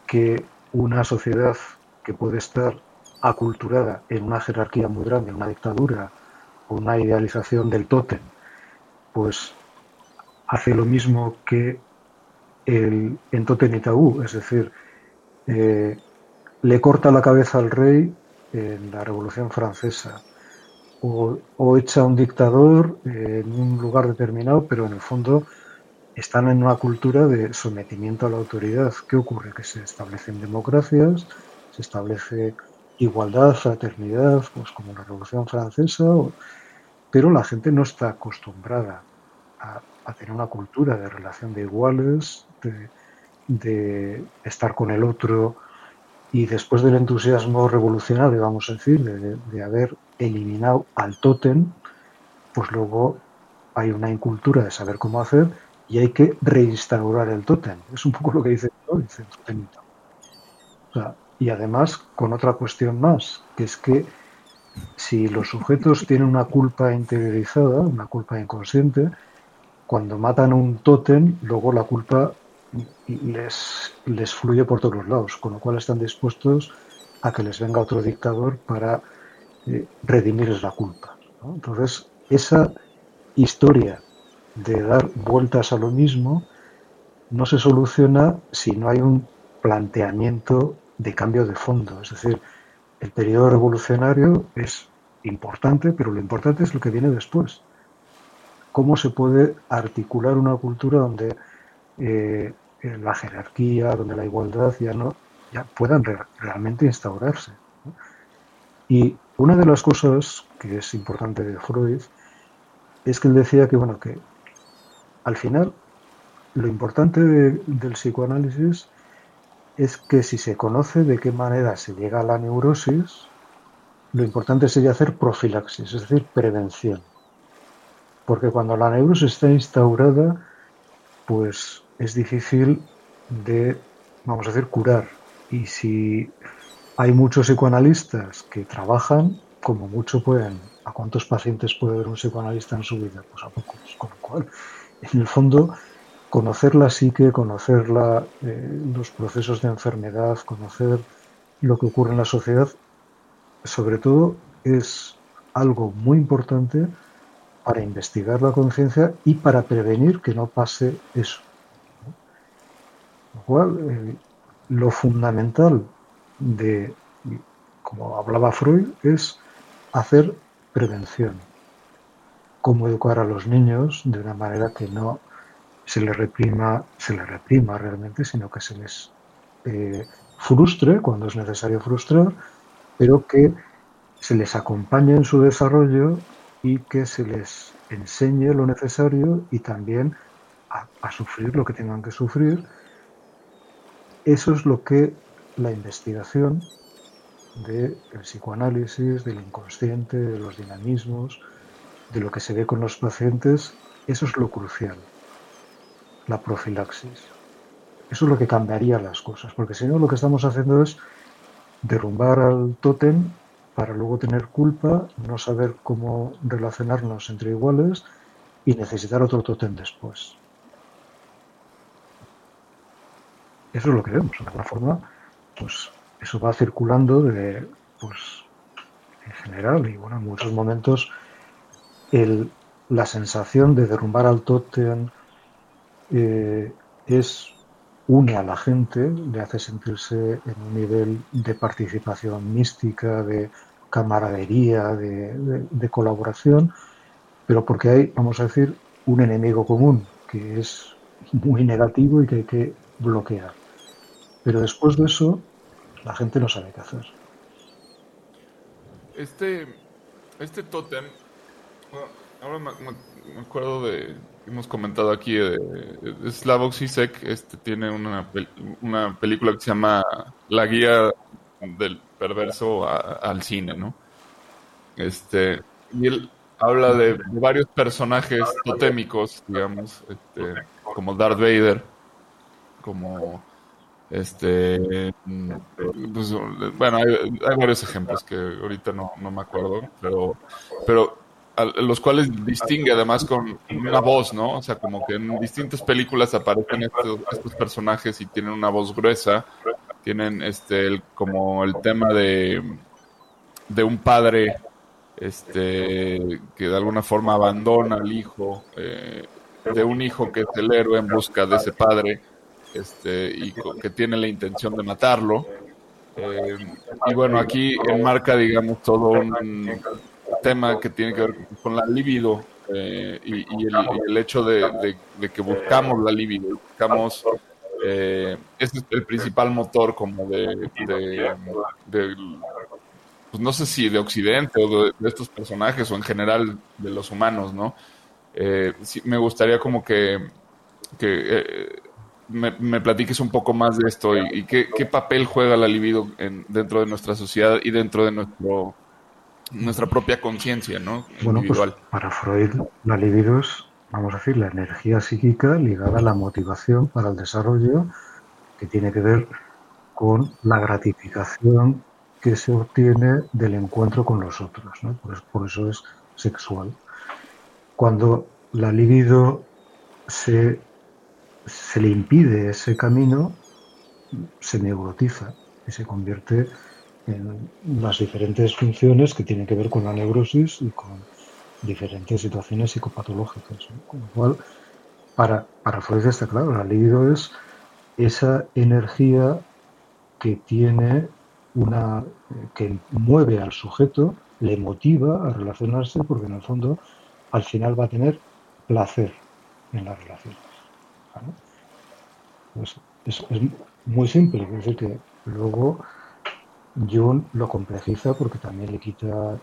que una sociedad que puede estar aculturada en una jerarquía muy grande, una dictadura o una idealización del tótem, pues hace lo mismo que el, en tótem y tabú, es decir, eh, le corta la cabeza al rey en la Revolución Francesa o, echa un dictador en un lugar determinado, pero en el fondo están en una cultura de sometimiento a la autoridad. ¿Qué ocurre? Que se establecen democracias, se establece igualdad, fraternidad, pues como la Revolución Francesa, pero la gente no está acostumbrada a, tener una cultura de relación de iguales, de, estar con el otro y después del entusiasmo revolucionario, vamos a decir, de, haber eliminado al tótem, pues luego hay una incultura de saber cómo hacer y hay que reinstaurar el tótem. Es un poco lo que dice, el y además con otra cuestión más, que es que si los sujetos tienen una culpa interiorizada, una culpa inconsciente, cuando matan un tótem, luego la culpa les, les fluye por todos los lados, con lo cual están dispuestos a que les venga otro dictador para eh, redimirles la culpa. Entonces, esa historia de dar vueltas a lo mismo no se soluciona si no hay un planteamiento de cambio de fondo. Es decir, el periodo revolucionario es importante, pero lo importante es lo que viene después. Cómo se puede articular una cultura donde eh, la jerarquía, donde la igualdad ya no ya puedan realmente instaurarse. Y una de las cosas que es importante de Freud es que él decía que bueno que al final lo importante del psicoanálisis es que si se conoce de qué manera se llega a la neurosis, lo importante sería hacer profilaxis, es decir, prevención. Porque cuando la neurosis está instaurada, pues es difícil de, vamos a decir, curar. Y si hay muchos psicoanalistas que trabajan, como mucho pueden, ¿a cuántos pacientes puede ver un psicoanalista en su vida? Pues a pocos. Con lo cual, en el fondo, conocer la psique, conocer eh, los procesos de enfermedad, conocer lo que ocurre en la sociedad, sobre todo es algo muy importante para investigar la conciencia y para prevenir que no pase eso. Cual, eh, lo fundamental de, como hablaba Freud, es hacer prevención. Cómo educar a los niños de una manera que no se les reprima, se les reprima realmente, sino que se les eh, frustre cuando es necesario frustrar, pero que se les acompañe en su desarrollo y que se les enseñe lo necesario y también a sufrir lo que tengan que sufrir. Eso es lo que la investigación del psicoanálisis, del inconsciente, de los dinamismos, de lo que se ve con los pacientes, eso es lo crucial la profilaxis. Eso es lo que cambiaría las cosas, porque si no lo que estamos haciendo es derrumbar al tótem para luego tener culpa, no saber cómo relacionarnos entre iguales y necesitar otro tótem después. Eso es lo que vemos. De alguna forma, pues eso va circulando pues, en general y bueno, en muchos momentos el la sensación de derrumbar al tótem eh, es une a la gente, le hace sentirse en un nivel de participación mística, de camaradería, de, colaboración, pero porque hay, vamos a decir, un enemigo común que es muy negativo y que hay que bloquear. Pero después de eso, la gente no sabe qué hacer. Este, este tótem, ahora me, acuerdo de, hemos comentado aquí, de, de Slavoj Zizek, este tiene una, una película que se llama La guía del perverso al cine, ¿no? Este, y él habla de, varios personajes totémicos, digamos, este, como Darth Vader, como este pues, bueno hay, varios ejemplos que ahorita no, no me acuerdo pero pero los cuales distingue además con una voz, ¿no? O sea, como que en distintas películas aparecen estos, estos personajes y tienen una voz gruesa, tienen este el, como el tema de, de un padre este que de alguna forma abandona al hijo, eh, de un hijo que es el héroe en busca de ese padre, este, y que tiene la intención de matarlo. Eh, y bueno, aquí enmarca, digamos, todo un tema que tiene que ver con la libido eh, y, el, hecho de, que buscamos la libido, buscamos, eh, es el principal motor como de, pues no sé si de Occidente o de, estos personajes o en general de los humanos, ¿no? Me gustaría como que me, platiques un poco más de esto y, qué, papel juega la libido en, dentro de nuestra sociedad y dentro de nuestro nuestra propia conciencia, ¿no? Bueno, pues para Freud la libido es, vamos a decir, la energía psíquica ligada a la motivación para el desarrollo que tiene que ver con la gratificación que se obtiene del encuentro con los otros, ¿no? por, eso es sexual. Cuando la libido se se le impide ese camino, se neurotiza y se convierte en las diferentes funciones que tienen que ver con la neurosis y con diferentes situaciones psicopatológicas. Con lo cual, para, Freud está claro, la libido es esa energía que tiene una que mueve al sujeto, le motiva a relacionarse porque en el fondo al final va a tener placer en la relación. Pues es, muy simple, es decir, que luego Jung lo complejiza porque también le quita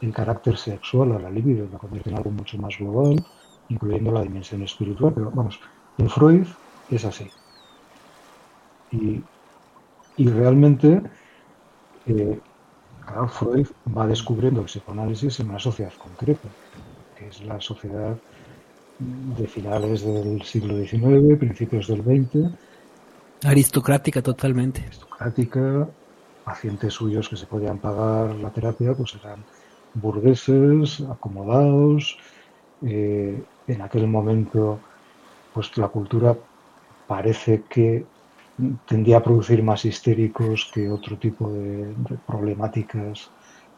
el carácter sexual a la libido, lo convierte en algo mucho más global, incluyendo la dimensión espiritual, pero vamos, en Freud es así. Y, realmente, eh, Freud va descubriendo el psicoanálisis en una sociedad concreta, que es la sociedad de finales del siglo XIX, principios del XX. Aristocrática totalmente. Aristocrática, pacientes suyos que se podían pagar la terapia, pues eran burgueses, acomodados. Eh, en aquel momento, pues la cultura parece que tendía a producir más histéricos que otro tipo de problemáticas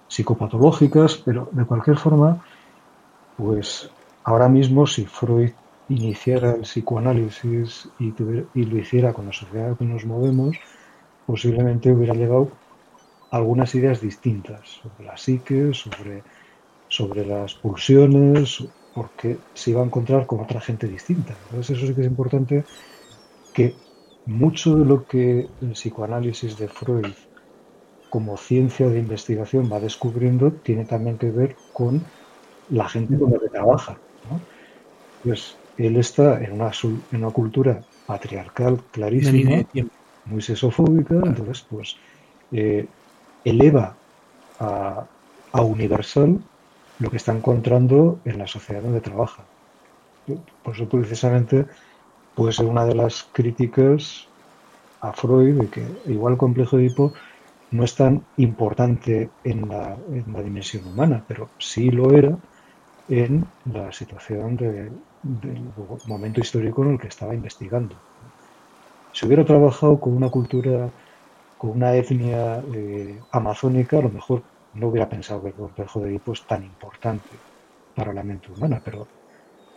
psicopatológicas, pero de cualquier forma, pues Ahora mismo, si Freud iniciara el psicoanálisis y, lo hiciera con la sociedad en que nos movemos, posiblemente hubiera llegado algunas ideas distintas sobre la psique, sobre, sobre las pulsiones, porque se iba a encontrar con otra gente distinta. Entonces eso sí que es importante que mucho de lo que el psicoanálisis de Freud como ciencia de investigación va descubriendo tiene también que ver con la gente con la que trabaja. Pues él está en una, en una cultura patriarcal clarísima, muy sesofóbica, entonces pues eh, eleva a, universal lo que está encontrando en la sociedad donde trabaja. Por eso precisamente puede ser una de las críticas a Freud de que igual el complejo de Edipo no es tan importante en la, en la dimensión humana, pero sí lo era en la situación del momento histórico en el que estaba investigando. Si hubiera trabajado con una cultura, con una etnia eh, amazónica, a lo mejor no hubiera pensado que el complejo de Edipo es tan importante para la mente humana. Pero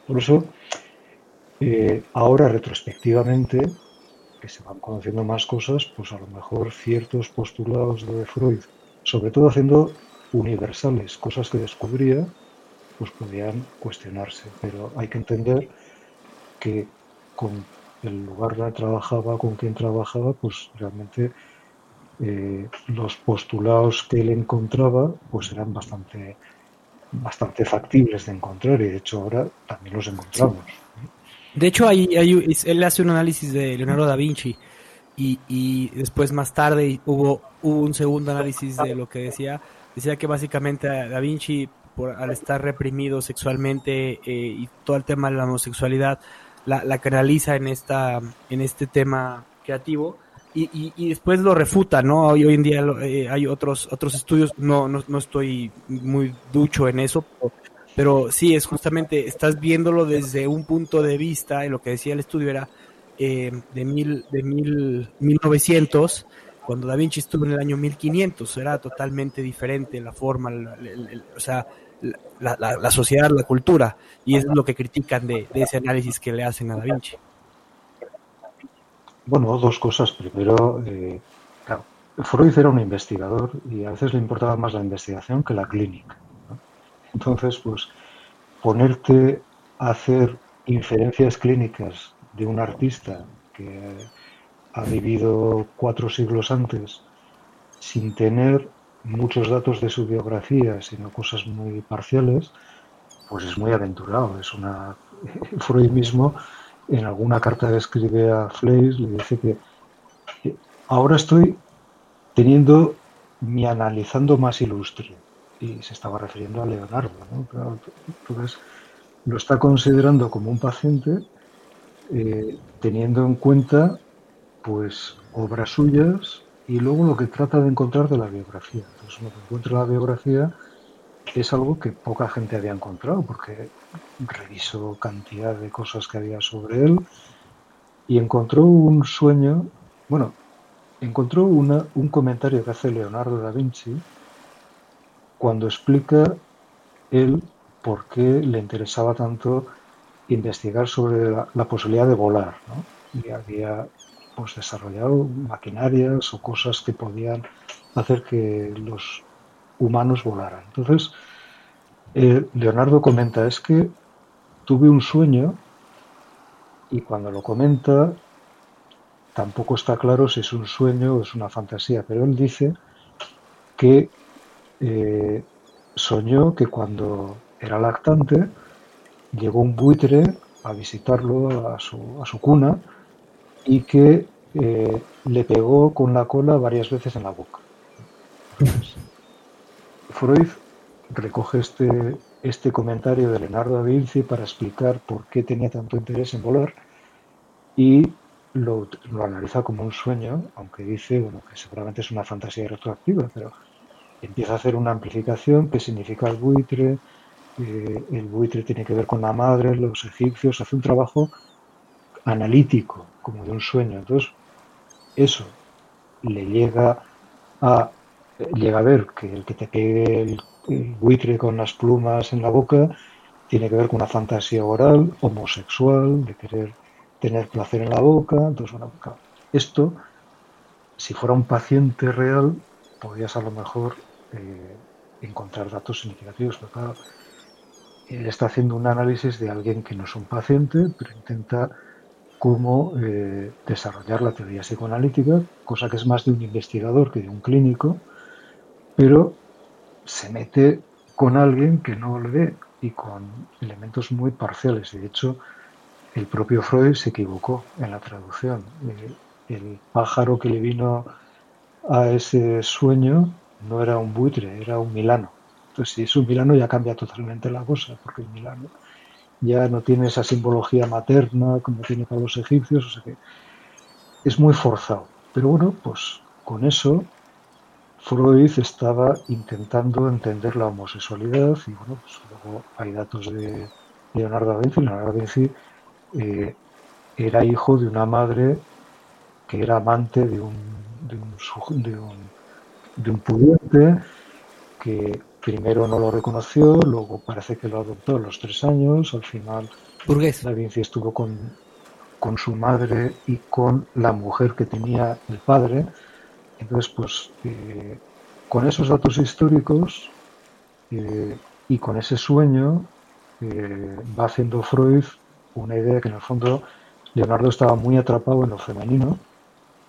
por eso, eh, ahora retrospectivamente, que se van conociendo más cosas, pues a lo mejor ciertos postulados de Freud, sobre todo haciendo universales, cosas que descubría, pues podían cuestionarse. Pero hay que entender que con el lugar donde trabajaba, con quien trabajaba, pues realmente eh, los postulados que él encontraba, pues eran bastante bastante factibles de encontrar y de hecho ahora también los encontramos. De hecho, hay, él hace un análisis de Leonardo da Vinci y, y después más tarde hubo, un segundo análisis de lo que decía. Decía que básicamente Da Vinci, al estar reprimido sexualmente eh, y todo el tema de la homosexualidad, la, la canaliza en, esta, en este tema creativo y, y, después lo refuta, ¿no? Hoy, hoy en día eh, hay otros otros estudios, no, no, no, estoy muy ducho en eso, pero, sí, es justamente, estás viéndolo desde un punto de vista, y lo que decía el estudio era eh, de, mil, de mil, 1900, cuando Da Vinci estuvo en el año 1500, era totalmente diferente la forma, o sea, la, sociedad, la cultura, y es lo que critican de, ese análisis que le hacen a Da Vinci. Bueno, dos cosas. Primero, eh, Freud era un investigador y a veces le importaba más la investigación que la clínica. Entonces, pues ponerte a hacer inferencias clínicas de un artista que ha vivido cuatro siglos antes sin tener muchos datos de su biografía, sino cosas muy parciales, pues es muy aventurado. Es una Freud mismo en alguna carta que escribe a Fleiss, le dice que ahora estoy teniendo mi analizando más ilustre. Y se estaba refiriendo a Leonardo. ¿no? entonces, lo está considerando como un paciente eh, teniendo en cuenta pues obras suyas y luego lo que trata de encontrar de la biografía. Entonces, lo que encuentra la biografía es algo que poca gente había encontrado, porque revisó cantidad de cosas que había sobre él y encontró un sueño, bueno, encontró una, un comentario que hace Leonardo da Vinci cuando explica él por qué le interesaba tanto investigar sobre la, posibilidad de volar. ¿no? Y había pues, desarrollado maquinarias o cosas que podían hacer que los humanos volaran. Entonces, eh, Leonardo comenta, es que tuve un sueño y cuando lo comenta tampoco está claro si es un sueño o es una fantasía, pero él dice que eh, soñó que cuando era lactante llegó un buitre a visitarlo a su, a su cuna y que eh, le pegó con la cola varias veces en la boca. Freud recoge este, este comentario de Leonardo da Vinci para explicar por qué tenía tanto interés en volar y lo, analiza como un sueño, aunque dice bueno, que seguramente es una fantasía retroactiva, pero empieza a hacer una amplificación, qué significa el buitre, eh, el buitre tiene que ver con la madre, los egipcios, hace un trabajo analítico, como de un sueño. Entonces, eso le llega a llega a ver que el que te pegue el, buitre con las plumas en la boca tiene que ver con una fantasía oral, homosexual, de querer tener placer en la boca. Entonces, bueno, esto, si fuera un paciente real, podrías a lo mejor eh, encontrar datos significativos, pero claro, él está haciendo un análisis de alguien que no es un paciente, pero intenta cómo eh, desarrollar la teoría psicoanalítica, cosa que es más de un investigador que de un clínico, pero se mete con alguien que no lo ve y con elementos muy parciales. De hecho, el propio Freud se equivocó en la traducción. Eh, el pájaro que le vino a ese sueño no era un buitre, era un milano. Entonces, si es un milano ya cambia totalmente la cosa, porque el milano ya no tiene esa simbología materna como tiene para los egipcios, o sea que es muy forzado. Pero bueno, pues con eso Freud estaba intentando entender la homosexualidad y bueno, pues luego hay datos de Leonardo da Vinci. Leonardo da Vinci eh, era hijo de una madre que era amante de un, de un, de un, de un pudiente que primero no lo reconoció, luego parece que lo adoptó a los tres años, al final Burgués. Da Vinci estuvo con, con su madre y con la mujer que tenía el padre. Entonces, pues eh, con esos datos históricos eh, y con ese sueño eh, va haciendo Freud una idea que en el fondo Leonardo estaba muy atrapado en lo femenino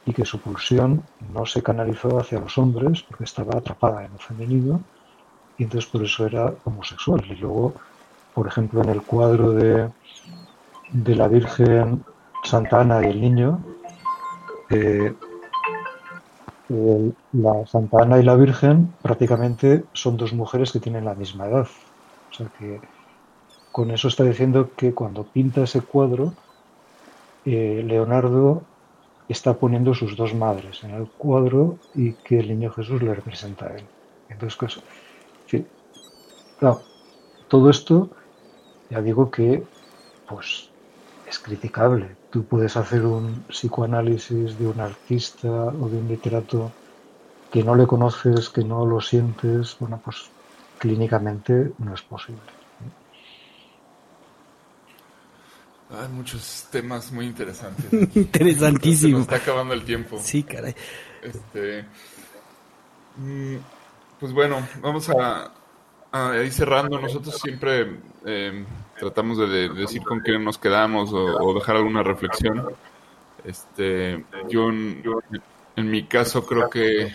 y que su pulsión no se canalizó hacia los hombres porque estaba atrapada en lo femenino entonces por eso era homosexual. Y luego, por ejemplo, en el cuadro de, de la Virgen Santa Ana y el Niño, eh, el- la Santa Ana y la Virgen prácticamente son dos mujeres que tienen la misma edad. O sea que con eso está diciendo que cuando pinta ese cuadro, eh, Leonardo está poniendo sus dos madres en el cuadro y que el niño Jesús le representa a él. Entonces, pues, claro, todo esto, ya digo que, pues, es criticable. Tú puedes hacer un psicoanálisis de un artista o de un literato que no le conoces, que no lo sientes, bueno, pues clínicamente no es posible. Hay muchos temas muy interesantes. Se Interesantísimo. nos está acabando el tiempo. Sí, caray. Este, mm, pues bueno, vamos a, a ir cerrando. Nosotros siempre eh, tratamos de, de decir con qué nos quedamos o, dejar alguna reflexión. Este, yo en, mi caso creo que,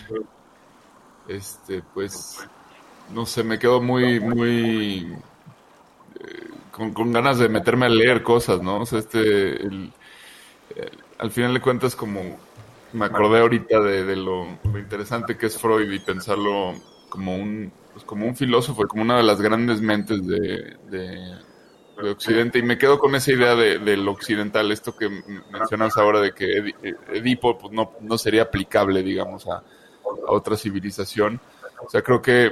este, pues, no sé, me quedo muy, muy eh, con, con ganas de meterme a leer cosas, ¿no? O sea, este, al final de cuentas, como me acordé ahorita de, lo interesante que es Freud y pensarlo como un, pues como un filósofo como una de las grandes mentes de, de- de Occidente. Y me quedo con esa idea de, del occidental, esto que mencionas ahora de que Edi- Edipo pues, no, no sería aplicable, digamos, a, otra civilización. O sea, creo que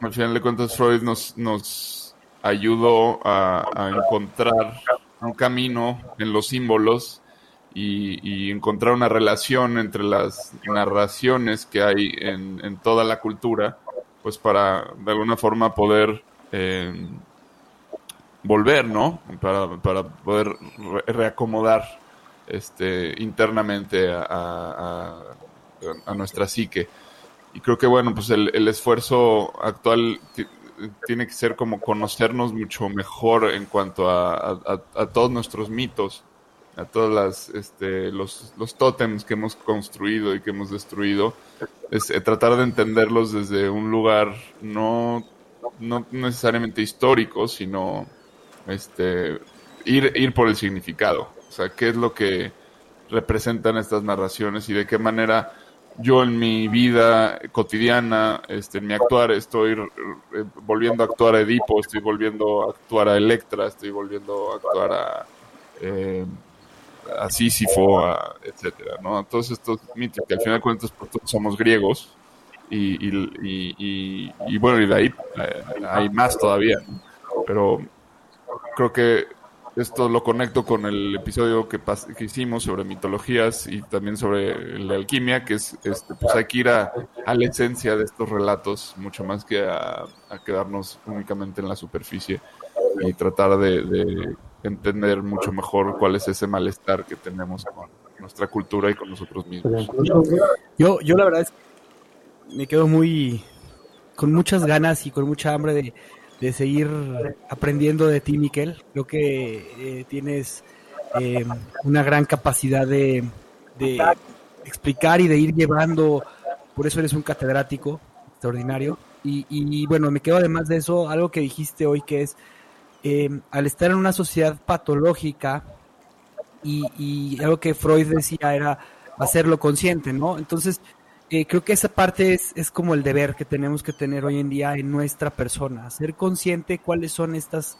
al final de cuentas Freud nos, nos ayudó a, encontrar un camino en los símbolos y, encontrar una relación entre las narraciones que hay en toda la cultura, pues para de alguna forma poder eh, volver, ¿no? Para, para poder re- reacomodar este, internamente a, a- nuestra psique. Y creo que, bueno, pues el, el esfuerzo actual ti- tiene que ser como conocernos mucho mejor en cuanto a- a todos nuestros mitos, a todos las, este, los, los tótems que hemos construido y que hemos destruido, es eh, tratar de entenderlos desde un lugar no, no necesariamente histórico, sino este, ir, ir por el significado. O sea, qué es lo que representan estas narraciones y de qué manera yo en mi vida cotidiana, este, en mi actuar, estoy eh, volviendo a actuar a Edipo, estoy volviendo a actuar a Electra, estoy volviendo a actuar a, eh, a Sísifo, a- etcétera, ¿no? Todos estos mitos que al final de cuentas pues, somos griegos y, bueno, y de ahí eh, hay más todavía, pero creo que esto lo conecto con el episodio que, que hicimos sobre mitologías y también sobre la alquimia, que es, este, pues hay que ir a, la esencia de estos relatos, mucho más que a, quedarnos únicamente en la superficie y tratar de entender mucho mejor cuál es ese malestar que tenemos con nuestra cultura y con nosotros mismos. Yo, yo la verdad es que me quedo muy con muchas ganas y con mucha hambre de, de seguir aprendiendo de ti, Miquel. Creo que eh, tienes eh, una gran capacidad de, de explicar y de ir llevando, por eso eres un catedrático extraordinario. Y, y bueno, me quedo además de eso, algo que dijiste hoy que es, eh, al estar en una sociedad patológica, y, y algo que Freud decía era hacerlo consciente, ¿no? Entonces, eh, creo que esa parte es, es como el deber que tenemos que tener hoy en día en nuestra persona, ser consciente cuáles son estas,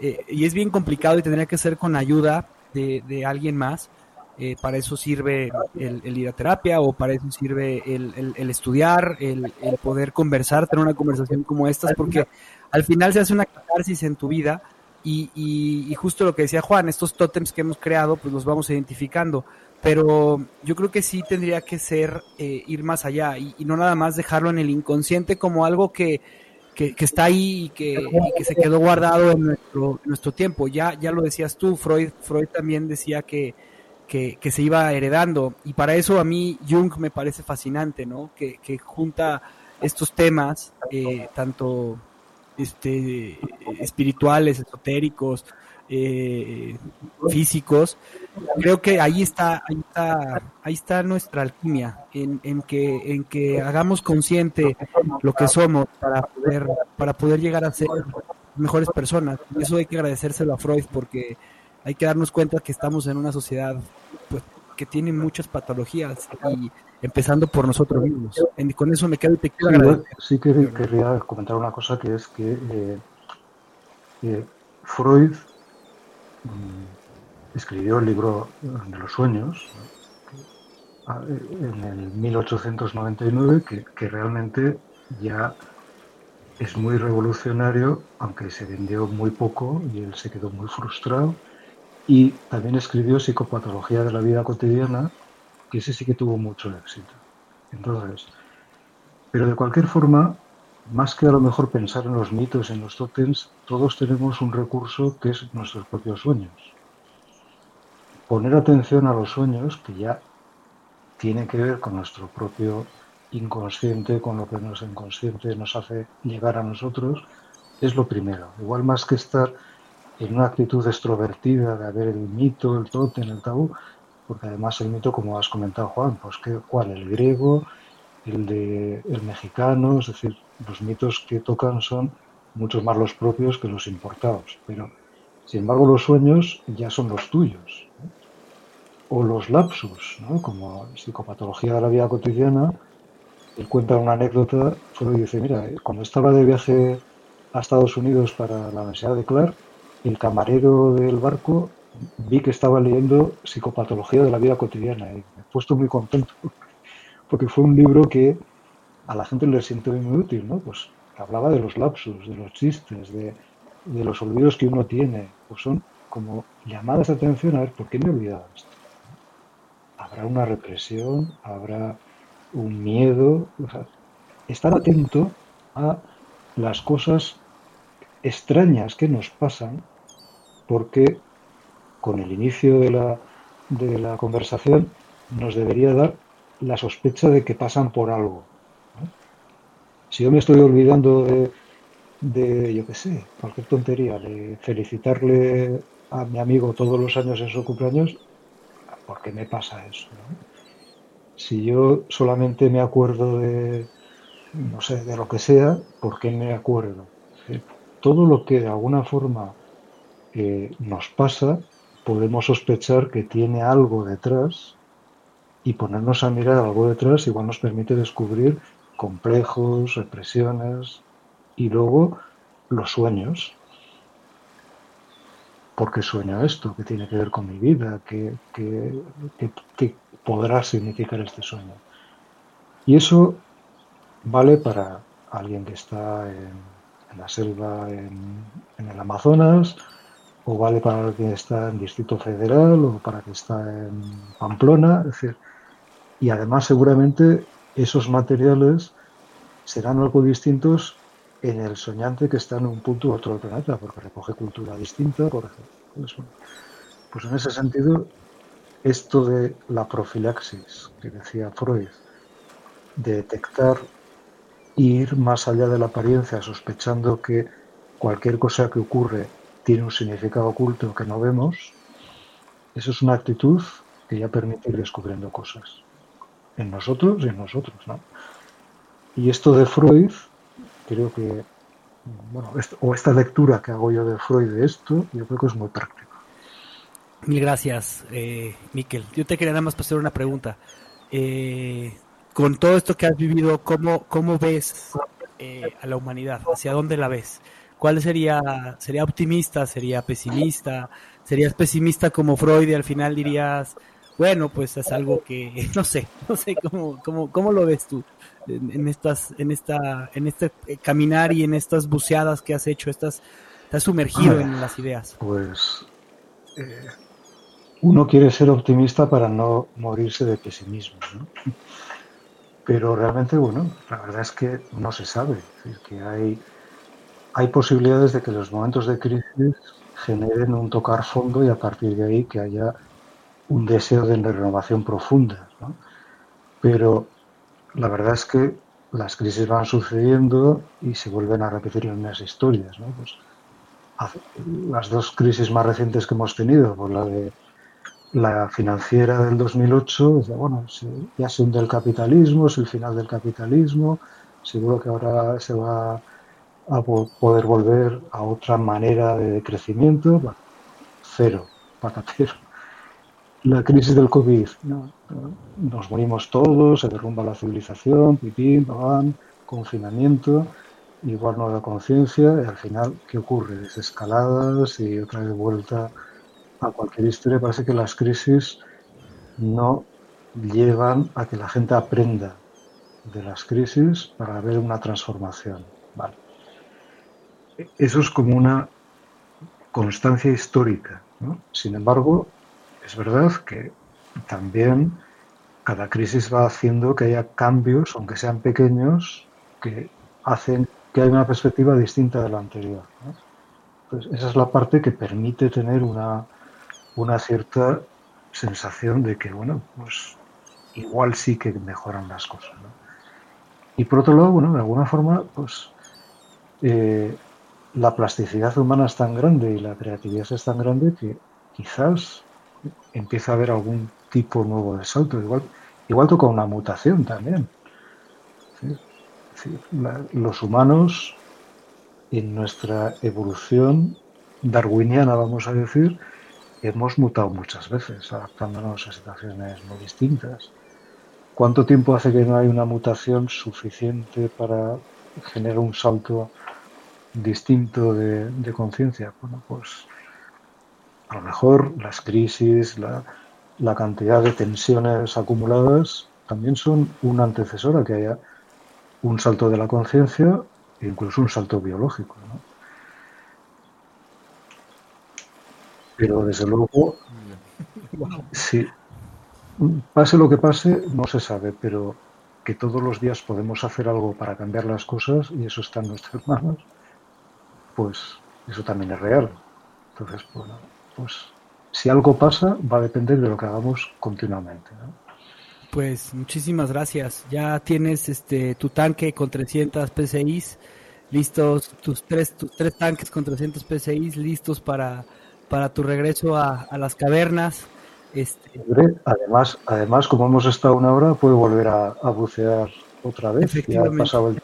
eh, y es bien complicado y tendría que ser con ayuda de, de alguien más, eh, para eso sirve el, ir a terapia o para eso sirve el, estudiar, el, poder conversar, tener una conversación como estas, porque al final se hace una catarsis en tu vida y, y- y justo lo que decía Juan, estos tótems que hemos creado, pues los vamos identificando. Pero yo creo que sí tendría que ser eh, ir más allá y, no nada más dejarlo en el inconsciente como algo que, que, está ahí y que, se quedó guardado en nuestro, nuestro tiempo. Ya, ya lo decías tú, Freud, Freud también decía que, que, se iba heredando y para eso a mí Jung me parece fascinante, ¿no? Que, junta estos temas, eh, tanto este, espirituales, esotéricos, eh, físicos, creo que ahí está, ahí está, ahí está nuestra alquimia, en, en, que, en que hagamos consciente lo que somos para poder, para poder llegar a ser mejores personas. Eso hay que agradecérselo a Freud porque hay que darnos cuenta que estamos en una sociedad pues, que tiene muchas patologías y empezando por nosotros mismos. con eso me quedo y te quiero Sí, que, querría comentar una cosa que es que eh, Freud mm, escribió el libro de los sueños en el 1899 que, que realmente ya es muy revolucionario, aunque se vendió muy poco y él se quedó muy frustrado. Y también escribió Psicopatología de la vida cotidiana, que ese sí que tuvo mucho éxito. Entonces, pero de cualquier forma, más que a lo mejor pensar en los mitos, en los tótems, todos tenemos un recurso que es nuestros propios sueños. Poner atención a los sueños, que ya tiene que ver con nuestro propio inconsciente, con lo que nuestro inconsciente nos hace llegar a nosotros, es lo primero. Igual más que estar en una actitud extrovertida de ver el mito, el tótem, el tabú, porque además el mito, como has comentado Juan, pues que, ¿cuál? El griego, el de el mexicano, es decir, los mitos que tocan son mucho más los propios que los importados, pero sin embargo los sueños ya son los tuyos. O los lapsus, ¿no? como psicopatología de la vida cotidiana, él cuenta una anécdota, solo dice, mira, cuando estaba de viaje a Estados Unidos para la Universidad de Clark, el camarero del barco vi que estaba leyendo Psicopatología de la vida cotidiana y me he puesto muy contento porque fue un libro que a la gente le siente muy útil, ¿no? Pues hablaba de los lapsus, de los chistes, de, los olvidos que uno tiene, pues son como llamadas de atención a ver por qué me he olvidado esto. Habrá una represión, habrá un miedo, estar atento a las cosas extrañas que nos pasan porque con el inicio de la, de la conversación nos debería dar la sospecha de que pasan por algo. Si yo me estoy olvidando de, de, yo qué sé, cualquier tontería, de felicitarle a mi amigo todos los años en su cumpleaños, ¿por qué me pasa eso? Si yo solamente me acuerdo de, no sé, de lo que sea, ¿por qué me acuerdo? Todo lo que de alguna forma eh, nos pasa podemos sospechar que tiene algo detrás y ponernos a mirar algo detrás igual nos permite descubrir complejos, represiones y luego los sueños. ¿Por qué sueño esto? ¿Qué tiene que ver con mi vida? ¿Qué, podrá significar este sueño? Y eso vale para alguien que está en, la selva en, en el Amazonas, o vale para el que está en Distrito Federal o para que está en Pamplona, es decir, y además seguramente esos materiales serán algo distintos en el soñante que está en un punto u otro del planeta, porque recoge cultura distinta, por ejemplo. Pues, en ese sentido, esto de la profilaxis que decía Freud, de detectar ir más allá de la apariencia, sospechando que cualquier cosa que ocurre tiene un significado oculto que no vemos, eso es una actitud que ya permite ir descubriendo cosas en nosotros y en nosotros. ¿no? Y esto de Freud, creo que, bueno, o esta lectura que hago yo de Freud de esto, yo creo que es muy práctico. Mil gracias, eh, Miquel. Yo te quería nada más hacer una pregunta. Eh, con todo esto que has vivido, ¿cómo, cómo ves eh, a la humanidad? ¿Hacia dónde la ves? ¿Cuál sería, sería optimista, sería pesimista? ¿Serías pesimista como Freud y al final dirías, bueno, pues es algo que, no sé, no sé cómo, cómo, cómo lo ves tú en, estas, en esta, en este caminar y en estas buceadas que has hecho, estás, estás sumergido en las ideas? Pues eh, uno quiere ser optimista para no morirse de pesimismo, ¿no? Pero realmente, bueno, la verdad es que no se sabe, es decir, que hay hay posibilidades de que los momentos de crisis generen un tocar fondo y a partir de ahí que haya un deseo de renovación profunda. Pero la verdad es que las crisis van sucediendo y se vuelven a repetir en unas historias. Pues, las dos crisis más recientes que hemos tenido, pues la de la financiera del 2008, bueno, ya se hunde el capitalismo, es el final del capitalismo, seguro que ahora se va a poder volver a otra manera de crecimiento, cero, patatero. La crisis del COVID, nos morimos todos, se derrumba la civilización, pipín, babán, confinamiento, igual nueva conciencia, y al final, ¿qué ocurre? Desescaladas y otra vez vuelta a cualquier historia. Parece que las crisis no llevan a que la gente aprenda de las crisis para ver una transformación. Vale. Eso es como una constancia histórica. Sin embargo, es verdad que también cada crisis va haciendo que haya cambios, aunque sean pequeños, que hacen que haya una perspectiva distinta de la anterior. Pues esa es la parte que permite tener una, una cierta sensación de que, bueno, pues igual sí que mejoran las cosas. Y por otro lado, bueno, de alguna forma, pues eh, la plasticidad humana es tan grande y la creatividad es tan grande que quizás empieza a haber algún tipo nuevo de salto. Igual, igual toca una mutación también. los humanos en nuestra evolución darwiniana, vamos a decir, hemos mutado muchas veces, adaptándonos a situaciones muy distintas. ¿Cuánto tiempo hace que no hay una mutación suficiente para generar un salto distinto de, conciencia? Bueno, pues a lo mejor las crisis, la, cantidad de tensiones acumuladas también son una antecesora que haya un salto de la conciencia e incluso un salto biológico. Pero desde luego, si pase lo que pase, no se sabe, pero que todos los días podemos hacer algo para cambiar las cosas y eso está en nuestras manos, pues eso también es real. Entonces, bueno, pues si algo pasa, va a depender de lo que hagamos continuamente. Pues muchísimas gracias. Ya tienes este tu tanque con 300 PCIs listos, tus tres, tus tres tanques con 300 PCIs listos para para tu regreso a, las cavernas. Este... Además, además, como hemos estado una hora, puedo volver a, bucear otra vez. Ya ha pasado el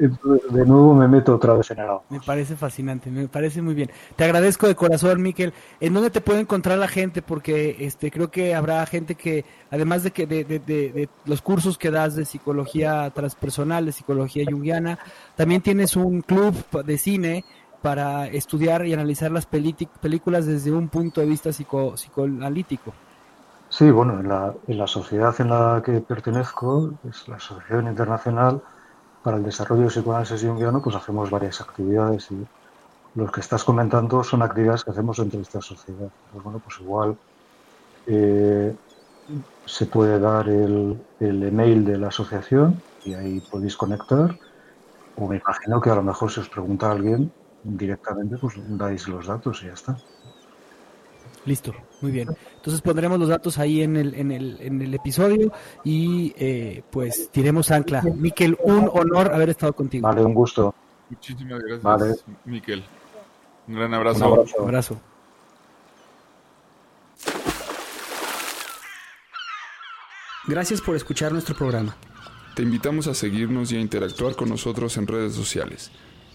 de nuevo me meto otra vez en el agua. Me parece fascinante, me parece muy bien. Te agradezco de corazón, Miquel. ¿En dónde te puede encontrar la gente? Porque este creo que habrá gente que, además de que de, de, de, los cursos que das de psicología transpersonal, de psicología junguiana, también tienes un club de cine para estudiar y analizar las películas desde un punto de vista psico psicoanalítico. Sí, bueno, en la, en la, sociedad en la que pertenezco, es la Asociación Internacional para el Desarrollo de Psicoanálisis Jungiano, pues hacemos varias actividades y los que estás comentando son actividades que hacemos entre esta sociedad. Pues bueno, pues igual eh, se puede dar el, el email de la asociación y ahí podéis conectar. O me imagino que a lo mejor si os pregunta alguien, directamente pues dais los datos y ya está. Listo, muy bien. Entonces pondremos los datos ahí en el, en el, en el episodio y eh, pues tiremos ancla. Miquel, un honor haber estado contigo. Vale, un gusto. Muchísimas gracias, vale. Miquel. Un gran abrazo. Un abrazo. abrazo. Gracias por escuchar nuestro programa. Te invitamos a seguirnos y a interactuar con nosotros en redes sociales.